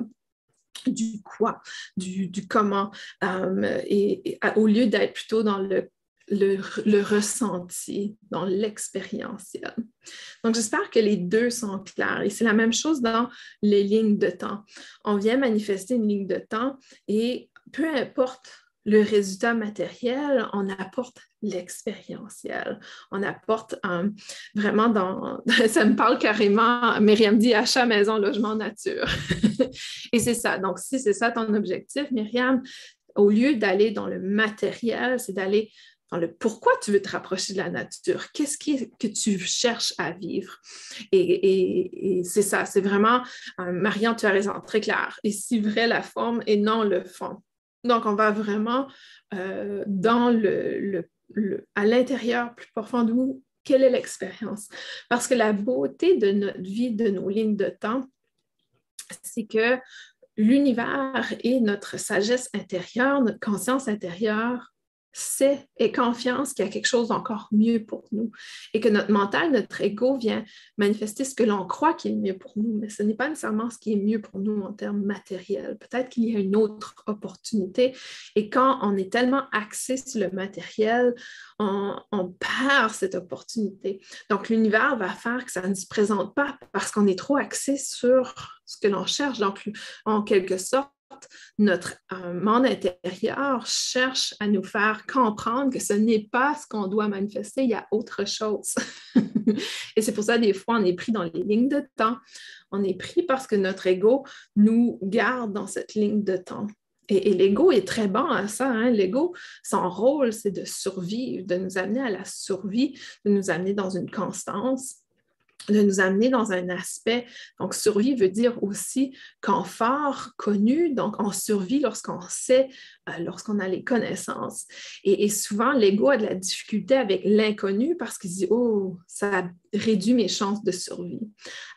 du quoi, du, comment, euh, et, au lieu d'être plutôt dans le le, ressenti, dans l'expérientiel. Donc, j'espère que les deux sont clairs. Et c'est la même chose dans les lignes de temps. On vient manifester une ligne de temps et peu importe le résultat matériel, on apporte l'expérientiel. On apporte euh, vraiment dans, ça me parle carrément, Myriam dit achat, maison, logement, nature. et c'est ça. Donc, si c'est ça ton objectif, Myriam, au lieu d'aller dans le matériel, c'est d'aller dans le pourquoi tu veux te rapprocher de la nature, qu'est-ce que tu cherches à vivre? Et, c'est ça, c'est vraiment, euh, Marianne, tu as raison, très clair. Et si vrai la forme et non le fond. Donc, on va vraiment euh, dans le, à l'intérieur, plus profond de nous, quelle est l'expérience? Parce que la beauté de notre vie, de nos lignes de temps, c'est que l'univers et notre sagesse intérieure, notre conscience intérieure c'est et confiance qu'il y a quelque chose d'encore mieux pour nous et que notre mental, notre ego vient manifester ce que l'on croit qui est mieux pour nous, mais ce n'est pas nécessairement ce qui est mieux pour nous en termes matériels. Peut-être qu'il y a une autre opportunité et quand on est tellement axé sur le matériel, on, on perd cette opportunité. Donc l'univers va faire que ça ne se présente pas parce qu'on est trop axé sur ce que l'on cherche. Donc en quelque sorte, notre euh, monde intérieur cherche à nous faire comprendre que ce n'est pas ce qu'on doit manifester, il y a autre chose. et c'est pour ça, des fois, on est pris dans les lignes de temps. On est pris parce que notre ego nous garde dans cette ligne de temps. Et, l'ego est très bon à ça. Hein. L'ego, son rôle, c'est de survivre, de nous amener à la survie, de nous amener dans une constance de nous amener dans un aspect. Donc, survie veut dire aussi confort connu. Donc, on survit lorsqu'on sait, euh, lorsqu'on a les connaissances. Et, souvent, l'ego a de la difficulté avec l'inconnu parce qu'il dit, oh, ça réduit mes chances de survie.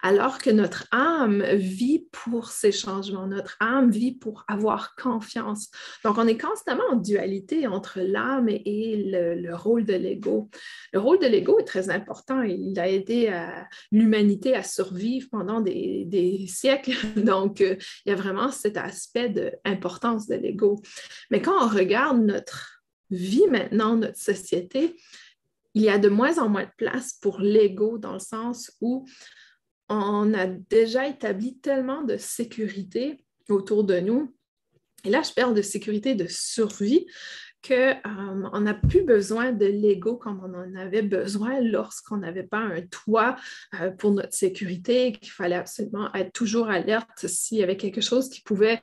Alors que notre âme vit pour ces changements. Notre âme vit pour avoir confiance. Donc, on est constamment en dualité entre l'âme et le, le rôle de l'ego. Le rôle de l'ego est très important. Il a aidé à l'humanité à survivre pendant des, siècles. Donc, euh, il y a vraiment cet aspect d'importance de l'ego. Mais quand on regarde notre vie maintenant, notre société, il y a de moins en moins de place pour l'ego dans le sens où on a déjà établi tellement de sécurité autour de nous. Et là, je parle de sécurité de survie qu'on n'a plus besoin de l'ego comme on en avait besoin lorsqu'on n'avait pas un toit pour notre sécurité, qu'il fallait absolument être toujours alerte s'il y avait quelque chose qui pouvait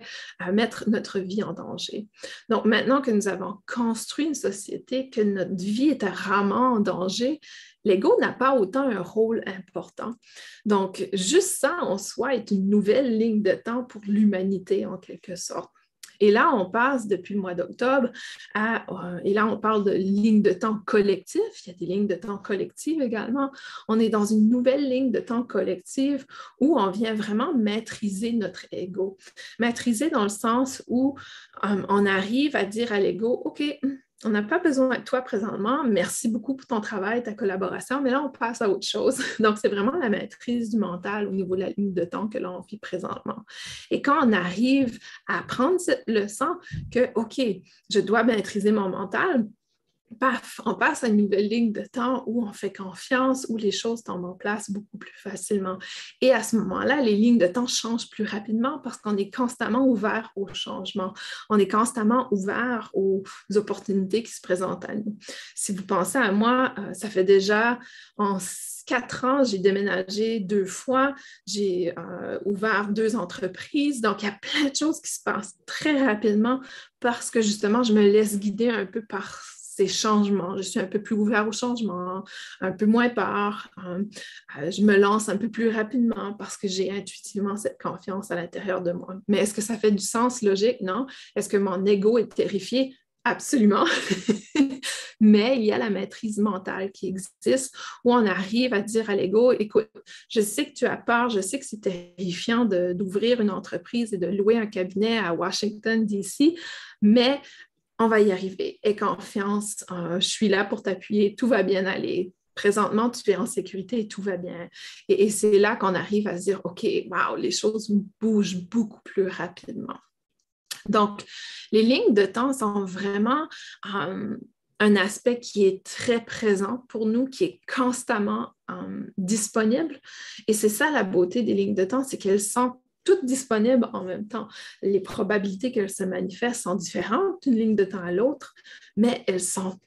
mettre notre vie en danger. Donc maintenant que nous avons construit une société, que notre vie est rarement en danger, l'ego n'a pas autant un rôle important. Donc juste ça en soi est une nouvelle ligne de temps pour l'humanité en quelque sorte. Et là, on passe depuis le mois d'octobre à, euh, et là, on parle de lignes de temps collectives. Il y a des lignes de temps collectives également. On est dans une nouvelle ligne de temps collective où on vient vraiment maîtriser notre ego. Maîtriser dans le sens où euh, on arrive à dire à l'ego, OK, on n'a pas besoin de toi présentement. Merci beaucoup pour ton travail, ta collaboration, mais là, on passe à autre chose. Donc, c'est vraiment la maîtrise du mental au niveau de la ligne de temps que l'on vit présentement. Et quand on arrive à prendre cette leçon que, OK, je dois maîtriser mon mental, paf, on passe à une nouvelle ligne de temps où on fait confiance, où les choses tombent en place beaucoup plus facilement. Et à ce moment-là, les lignes de temps changent plus rapidement parce qu'on est constamment ouvert au changement. On est constamment ouvert aux opportunités qui se présentent à nous. Si vous pensez à moi, euh, ça fait déjà en quatre ans, j'ai déménagé deux fois, j'ai euh, ouvert deux entreprises. Donc, il y a plein de choses qui se passent très rapidement parce que justement, je me laisse guider un peu par ces changements. Je suis un peu plus ouvert au changement, un peu moins peur. Euh, euh, je me lance un peu plus rapidement parce que j'ai intuitivement cette confiance à l'intérieur de moi. Mais est-ce que ça fait du sens logique? Non. Est-ce que mon ego est terrifié? Absolument. Mais il y a la maîtrise mentale qui existe où on arrive à dire à l'ego, écoute, je sais que tu as peur, je sais que c'est terrifiant d'ouvrir une entreprise et de louer un cabinet à Washington, D.C., mais on va y arriver. Aie confiance, euh, je suis là pour t'appuyer, tout va bien aller. Présentement, tu es en sécurité et tout va bien. Et, c'est là qu'on arrive à se dire, OK, wow, les choses bougent beaucoup plus rapidement. Donc, les lignes de temps sont vraiment euh, un aspect qui est très présent pour nous, qui est constamment euh, disponible. Et c'est ça la beauté des lignes de temps, c'est qu'elles sont toutes disponibles en même temps. Les probabilités qu'elles se manifestent sont différentes d'une ligne de temps à l'autre, mais elles sont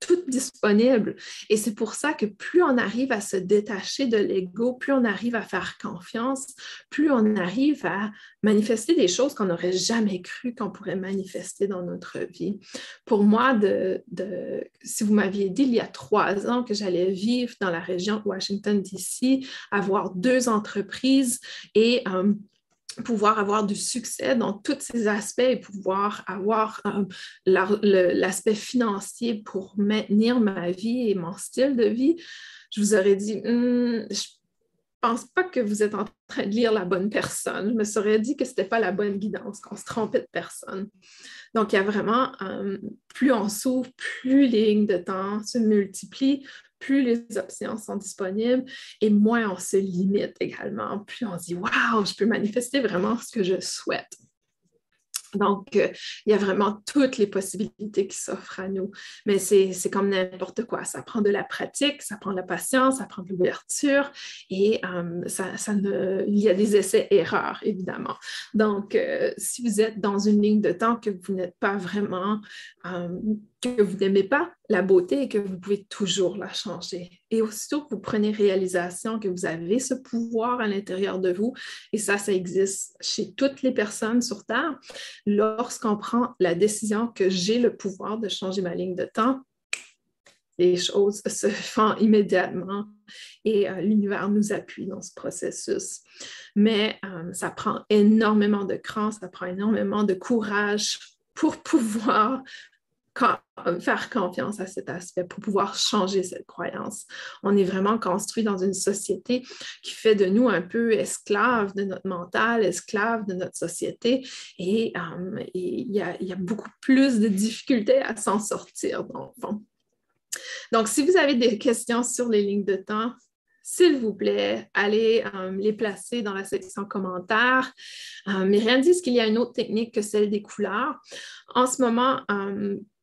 toutes disponibles. Et c'est pour ça que plus on arrive à se détacher de l'ego, plus on arrive à faire confiance, plus on arrive à manifester des choses qu'on n'aurait jamais cru qu'on pourrait manifester dans notre vie. Pour moi, de, si vous m'aviez dit il y a trois ans que j'allais vivre dans la région Washington, D.C., avoir deux entreprises et euh, pouvoir avoir du succès dans tous ces aspects et pouvoir avoir euh, l'aspect financier pour maintenir ma vie et mon style de vie, je vous aurais dit, hum, je pense pas que vous êtes en train de lire la bonne personne. Je me serais dit que ce n'était pas la bonne guidance, qu'on se trompait de personne. Donc, il y a vraiment, euh, plus on s'ouvre, plus les lignes de temps se multiplient, plus les options sont disponibles et moins on se limite également. Plus on se dit, waouh, je peux manifester vraiment ce que je souhaite. Donc, euh, il y a vraiment toutes les possibilités qui s'offrent à nous. Mais c'est comme n'importe quoi. Ça prend de la pratique, ça prend de la patience, ça prend de l'ouverture et euh, ça, il y a des essais-erreurs, évidemment. Donc, euh, si vous êtes dans une ligne de temps que vous n'êtes pas vraiment que vous n'aimez pas la beauté et que vous pouvez toujours la changer. Et aussitôt que vous prenez réalisation que vous avez ce pouvoir à l'intérieur de vous, et ça, ça existe chez toutes les personnes sur Terre, lorsqu'on prend la décision que j'ai le pouvoir de changer ma ligne de temps, les choses se font immédiatement et euh, l'univers nous appuie dans ce processus. Mais euh, ça prend énormément de cran, ça prend énormément de courage pour pouvoir faire confiance à cet aspect pour pouvoir changer cette croyance. On est vraiment construit dans une société qui fait de nous un peu esclaves de notre mental, esclaves de notre société, et euh, il y, a beaucoup plus de difficultés à s'en sortir, Donc, si vous avez des questions sur les lignes de temps, s'il vous plaît, allez euh, les placer dans la section commentaires. Euh, mais dit qu'il y a une autre technique que celle des couleurs. En ce moment,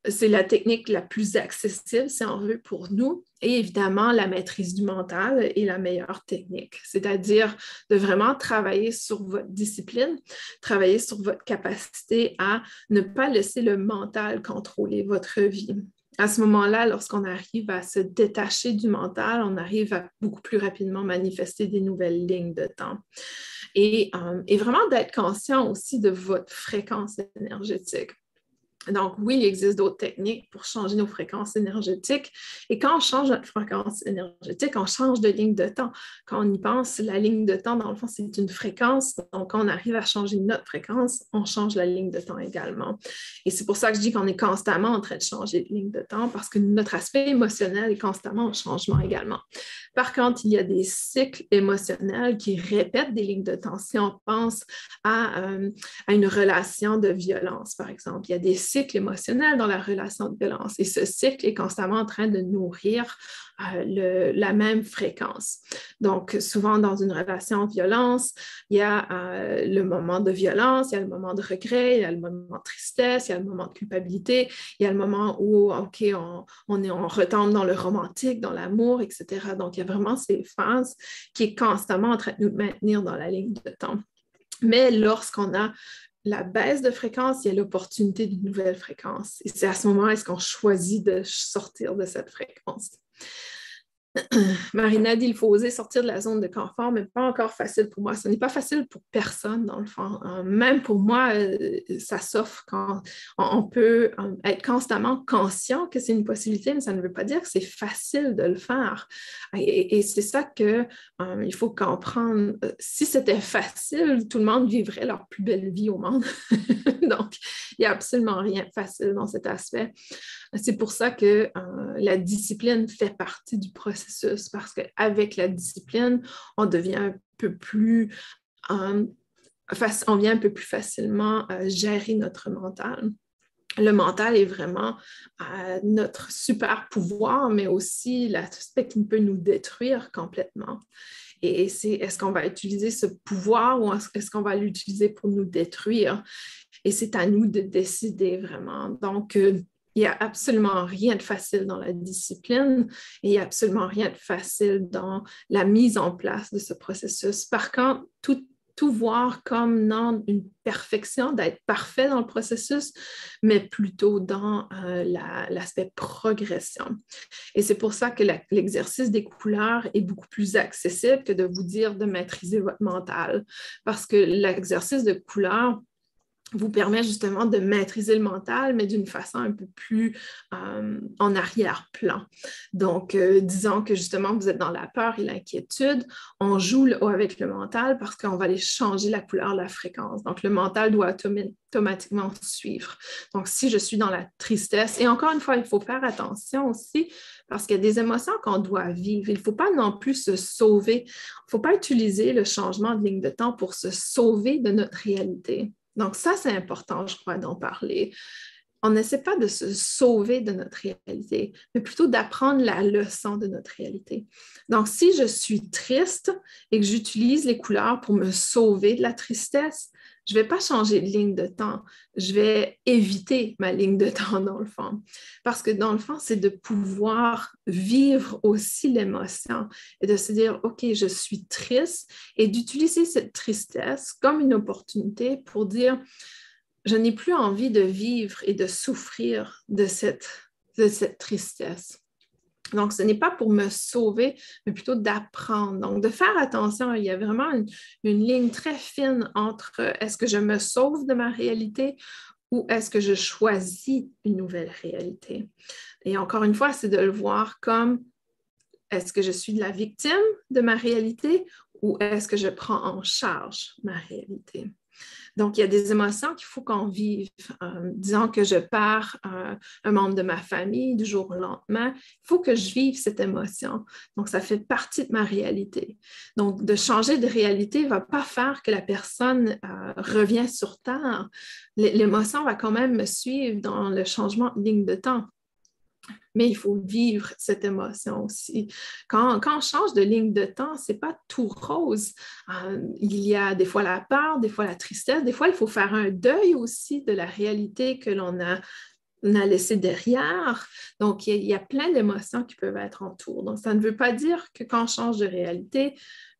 c'est la technique la plus accessible, si on veut, pour nous. Et évidemment, la maîtrise du mental est la meilleure technique, c'est-à-dire de vraiment travailler sur votre discipline, travailler sur votre capacité à ne pas laisser le mental contrôler votre vie. À ce moment-là, lorsqu'on arrive à se détacher du mental, on arrive à beaucoup plus rapidement manifester des nouvelles lignes de temps. Et, euh, vraiment d'être conscient aussi de votre fréquence énergétique. Donc, oui, il existe d'autres techniques pour changer nos fréquences énergétiques. Et quand on change notre fréquence énergétique, on change de ligne de temps. Quand on y pense, la ligne de temps, dans le fond, c'est une fréquence. Donc, quand on arrive à changer notre fréquence, on change la ligne de temps également. Et c'est pour ça que je dis qu'on est constamment en train de changer de ligne de temps parce que notre aspect émotionnel est constamment en changement également. Par contre, il y a des cycles émotionnels qui répètent des lignes de temps. Si on pense à, euh, une relation de violence, par exemple, il y a des cycle émotionnel dans la relation de violence. Et ce cycle est constamment en train de nourrir euh, la même fréquence. Donc, souvent dans une relation de violence, il y a euh, le moment de violence, il y a le moment de regret, il y a le moment de tristesse, il y a le moment de culpabilité, il y a le moment où, OK, on, on, est, on retombe dans le romantique, dans l'amour, etc. Donc, il y a vraiment ces phases qui est constamment en train de nous maintenir dans la ligne de temps. Mais lorsqu'on a la baisse de fréquence, il y a l'opportunité d'une nouvelle fréquence. Et c'est à ce moment est-ce qu'on choisit de sortir de cette fréquence? Marina dit il faut oser sortir de la zone de confort, mais pas encore facile pour moi. Ce n'est pas facile pour personne, dans le fond. Euh, même pour moi, euh, ça s'offre quand on peut euh, être constamment conscient que c'est une possibilité, mais ça ne veut pas dire que c'est facile de le faire. Et, c'est ça qu'il il faut comprendre. Si c'était facile, tout le monde vivrait leur plus belle vie au monde. Donc, il n'y a absolument rien de facile dans cet aspect. C'est pour ça que la discipline fait partie du processus parce qu'avec la discipline, on devient un peu plus, euh, on vient un peu plus facilement euh, gérer notre mental. Le mental est vraiment euh, notre super pouvoir, mais aussi l'aspect qui peut nous détruire complètement. Et c'est est-ce qu'on va utiliser ce pouvoir ou est-ce qu'on va l'utiliser pour nous détruire? Et c'est à nous de décider vraiment. Donc, il n'y a absolument rien de facile dans la discipline et il n'y a absolument rien de facile dans la mise en place de ce processus. Par contre, tout, voir comme non une perfection, d'être parfait dans le processus, mais plutôt dans euh, l'aspect progression. Et c'est pour ça que l'exercice des couleurs est beaucoup plus accessible que de vous dire de maîtriser votre mental, parce que l'exercice de couleurs vous permet justement de maîtriser le mental, mais d'une façon un peu plus euh, en arrière-plan. Donc, euh, disons que justement, vous êtes dans la peur et l'inquiétude, on joue avec le mental parce qu'on va aller changer la couleur, la fréquence. Donc, le mental doit automatiquement suivre. Donc, si je suis dans la tristesse, et encore une fois, il faut faire attention aussi parce qu'il y a des émotions qu'on doit vivre. Il ne faut pas non plus se sauver. Il ne faut pas utiliser le changement de ligne de temps pour se sauver de notre réalité. Donc ça, c'est important, je crois, d'en parler. On n'essaie pas de se sauver de notre réalité, mais plutôt d'apprendre la leçon de notre réalité. Donc, si je suis triste et que j'utilise les couleurs pour me sauver de la tristesse, je ne vais pas changer de ligne de temps. Je vais éviter ma ligne de temps dans le fond. Parce que dans le fond, c'est de pouvoir vivre aussi l'émotion et de se dire, OK, je suis triste et d'utiliser cette tristesse comme une opportunité pour dire, je n'ai plus envie de vivre et de souffrir de cette, de cette tristesse. Donc, ce n'est pas pour me sauver, mais plutôt d'apprendre. Donc, de faire attention, il y a vraiment une, ligne très fine entre est-ce que je me sauve de ma réalité ou est-ce que je choisis une nouvelle réalité? Et encore une fois, c'est de le voir comme est-ce que je suis de la victime de ma réalité ou est-ce que je prends en charge ma réalité? Donc, il y a des émotions qu'il faut qu'on vive. Euh, disons que je pars euh, un membre de ma famille du jour au lendemain, il faut que je vive cette émotion. Donc, ça fait partie de ma réalité. Donc, de changer de réalité ne va pas faire que la personne euh, revient sur Terre. L'émotion va quand même me suivre dans le changement de ligne de temps mais il faut vivre cette émotion aussi. Quand, on change de ligne de temps, ce n'est pas tout rose. Euh, il y a des fois la peur, des fois la tristesse, des fois il faut faire un deuil aussi de la réalité que l'on a, a laissée derrière. Donc, il y, a, plein d'émotions qui peuvent être en tour. Donc, ça ne veut pas dire que quand on change de réalité,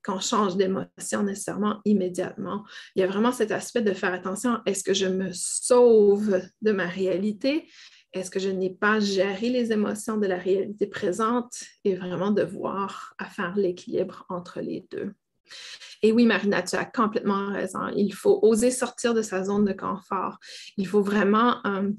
qu'on change d'émotion nécessairement immédiatement. Il y a vraiment cet aspect de faire attention, est-ce que je me sauve de ma réalité? Est-ce que je n'ai pas géré les émotions de la réalité présente et vraiment de voir à faire l'équilibre entre les deux? Et oui, Marina, tu as complètement raison. Il faut oser sortir de sa zone de confort. Il faut vraiment euh,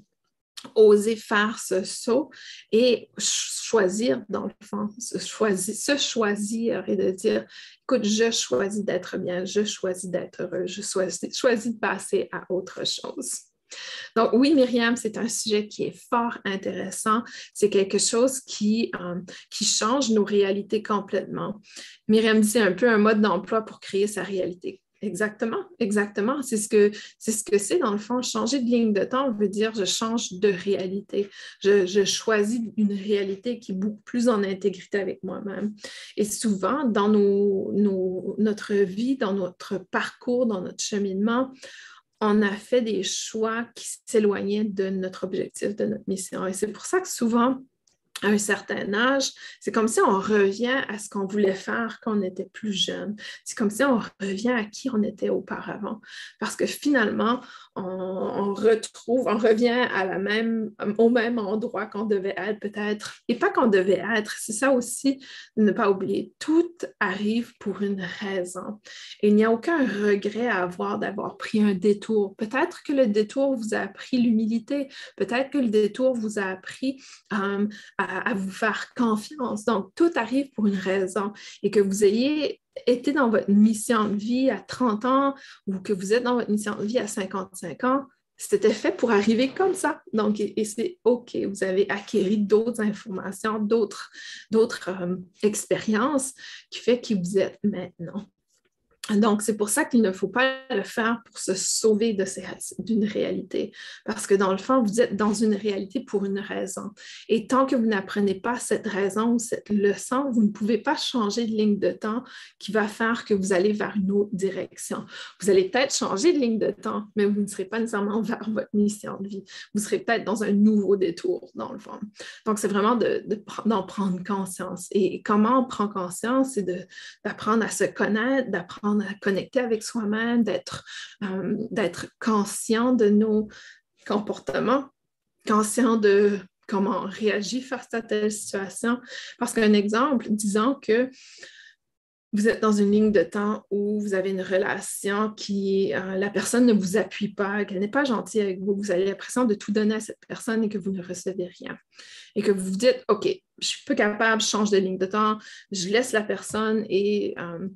oser faire ce saut et choisir, dans le fond, se choisir, se choisir et de dire, écoute, je choisis d'être bien, je choisis d'être heureux, je choisis de passer à autre chose. Donc oui, Myriam, c'est un sujet qui est fort intéressant. C'est quelque chose qui, euh, change nos réalités complètement. Myriam dit un peu un mode d'emploi pour créer sa réalité. Exactement, exactement. C'est ce que c'est dans le fond. Changer de ligne de temps veut dire je change de réalité. Je, choisis une réalité qui est beaucoup plus en intégrité avec moi-même. Et souvent, dans notre vie, dans notre parcours, dans notre cheminement, on a fait des choix qui s'éloignaient de notre objectif, de notre mission. Et c'est pour ça que souvent, un certain âge, c'est comme si on revient à ce qu'on voulait faire quand on était plus jeune. C'est comme si on revient à qui on était auparavant. Parce que finalement, on, retrouve, on revient à la même, au même endroit qu'on devait être peut-être. Et pas qu'on devait être, c'est ça aussi, ne pas oublier. Tout arrive pour une raison. Et il n'y a aucun regret à avoir d'avoir pris un détour. Peut-être que le détour vous a appris l'humilité. Peut-être que le détour vous a appris euh, à à, vous faire confiance. Donc, tout arrive pour une raison et que vous ayez été dans votre mission de vie à 30 ans ou que vous êtes dans votre mission de vie à 55 ans, c'était fait pour arriver comme ça. Donc, et, c'est OK, vous avez acquis d'autres informations, d'autres, d'autres euh, expériences qui fait qui vous êtes maintenant. Donc, c'est pour ça qu'il ne faut pas le faire pour se sauver d'une réalité. Parce que dans le fond, vous êtes dans une réalité pour une raison. Et tant que vous n'apprenez pas cette raison ou cette leçon, vous ne pouvez pas changer de ligne de temps qui va faire que vous allez vers une autre direction. Vous allez peut-être changer de ligne de temps, mais vous ne serez pas nécessairement vers votre mission de vie. Vous serez peut-être dans un nouveau détour, dans le fond. Donc, c'est vraiment d'en prendre conscience. Et comment on prend conscience, c'est d'apprendre à se connaître, d'apprendre à connecter avec soi-même, d'être euh, d'être conscient de nos comportements, conscient de comment on réagit face à telle situation. Parce qu'un exemple, disons que vous êtes dans une ligne de temps où vous avez une relation qui, euh, la personne ne vous appuie pas, qu'elle n'est pas gentille avec vous, vous avez l'impression de tout donner à cette personne et que vous ne recevez rien. Et que vous vous dites, OK, je suis pas capable, je change de ligne de temps, je laisse la personne et euh,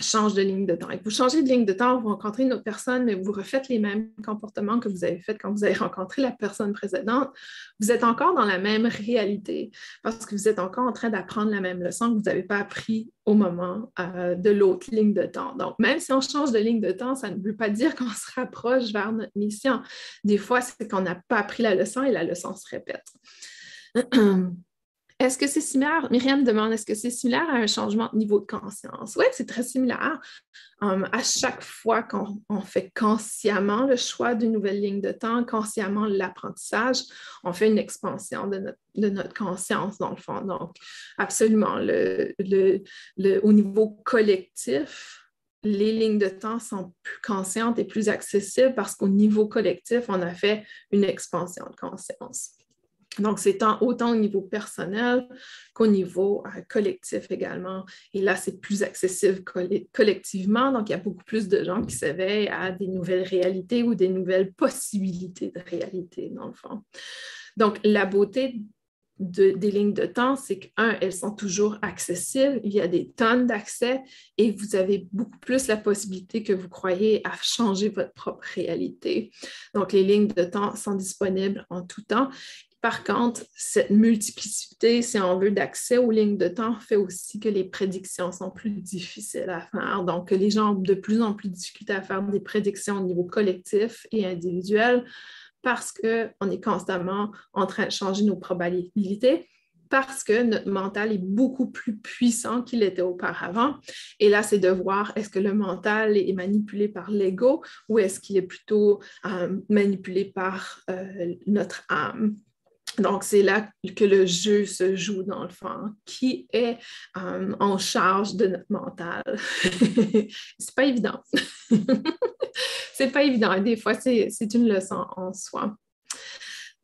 change de ligne de temps. Et vous changez de ligne de temps, vous rencontrez une autre personne, mais vous refaites les mêmes comportements que vous avez fait quand vous avez rencontré la personne précédente, vous êtes encore dans la même réalité parce que vous êtes encore en train d'apprendre la même leçon que vous n'avez pas appris au moment euh, de l'autre ligne de temps. Donc, même si on change de ligne de temps, ça ne veut pas dire qu'on se rapproche vers notre mission. Des fois, c'est qu'on n'a pas appris la leçon et la leçon se répète. Est-ce que c'est similaire? Myriam demande, est-ce que c'est similaire à un changement de niveau de conscience? Oui, c'est très similaire. Um, à chaque fois qu'on fait consciemment le choix d'une nouvelle ligne de temps, consciemment l'apprentissage, on fait une expansion de notre, conscience, dans le fond. Donc, absolument, au niveau collectif, les lignes de temps sont plus conscientes et plus accessibles parce qu'au niveau collectif, on a fait une expansion de conscience. Donc, c'est autant au niveau personnel qu'au niveau euh, collectif également. Et là, c'est plus accessible collectivement. Donc, il y a beaucoup plus de gens qui s'éveillent à des nouvelles réalités ou des nouvelles possibilités de réalité, dans le fond. Donc, la beauté des lignes de temps, c'est qu'un, elles sont toujours accessibles, il y a des tonnes d'accès et vous avez beaucoup plus la possibilité que vous croyez à changer votre propre réalité. Donc, les lignes de temps sont disponibles en tout temps par contre, cette multiplicité, si on veut, d'accès aux lignes de temps fait aussi que les prédictions sont plus difficiles à faire. Donc, les gens ont de plus en plus de difficulté à faire des prédictions au niveau collectif et individuel parce qu'on est constamment en train de changer nos probabilités parce que notre mental est beaucoup plus puissant qu'il était auparavant. Et là, c'est de voir est-ce que le mental est manipulé par l'ego ou est-ce qu'il est plutôt euh, manipulé par euh, notre âme. Donc, c'est là que le jeu se joue dans le fond. Qui est euh, en charge de notre mental? c'est pas évident. c'est pas évident. Des fois, c'est une leçon en soi.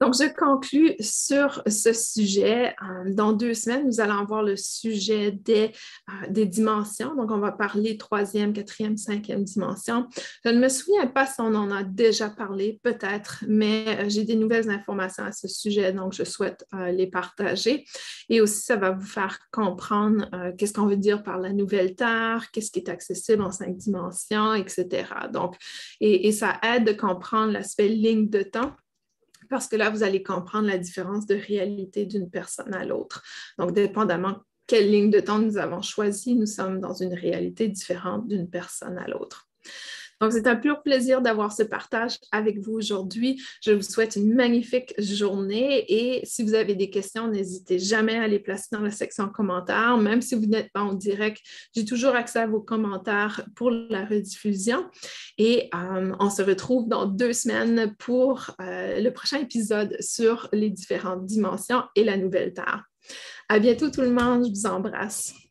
Donc, je conclus sur ce sujet. Euh, dans deux semaines, nous allons voir le sujet des, euh, des, dimensions. Donc, on va parler troisième, quatrième, cinquième dimension. Je ne me souviens pas si on en a déjà parlé, peut-être, mais euh, j'ai des nouvelles informations à ce sujet, donc je souhaite les partager. Et aussi, ça va vous faire comprendre qu'est-ce qu'on veut dire par la nouvelle Terre, qu'est-ce qui est accessible en cinq dimensions, etc. Donc, et, et ça aide de comprendre l'aspect ligne de temps parce que là, vous allez comprendre la différence de réalité d'une personne à l'autre. Donc, dépendamment quelle ligne de temps nous avons choisi, nous sommes dans une réalité différente d'une personne à l'autre. Donc, c'est un pur plaisir d'avoir ce partage avec vous aujourd'hui. Je vous souhaite une magnifique journée et si vous avez des questions, n'hésitez jamais à les placer dans la section commentaires. Même si vous n'êtes pas en direct, j'ai toujours accès à vos commentaires pour la rediffusion. Et euh, on se retrouve dans deux semaines pour euh, le prochain épisode sur les différentes dimensions et la nouvelle Terre. À bientôt tout le monde, je vous embrasse.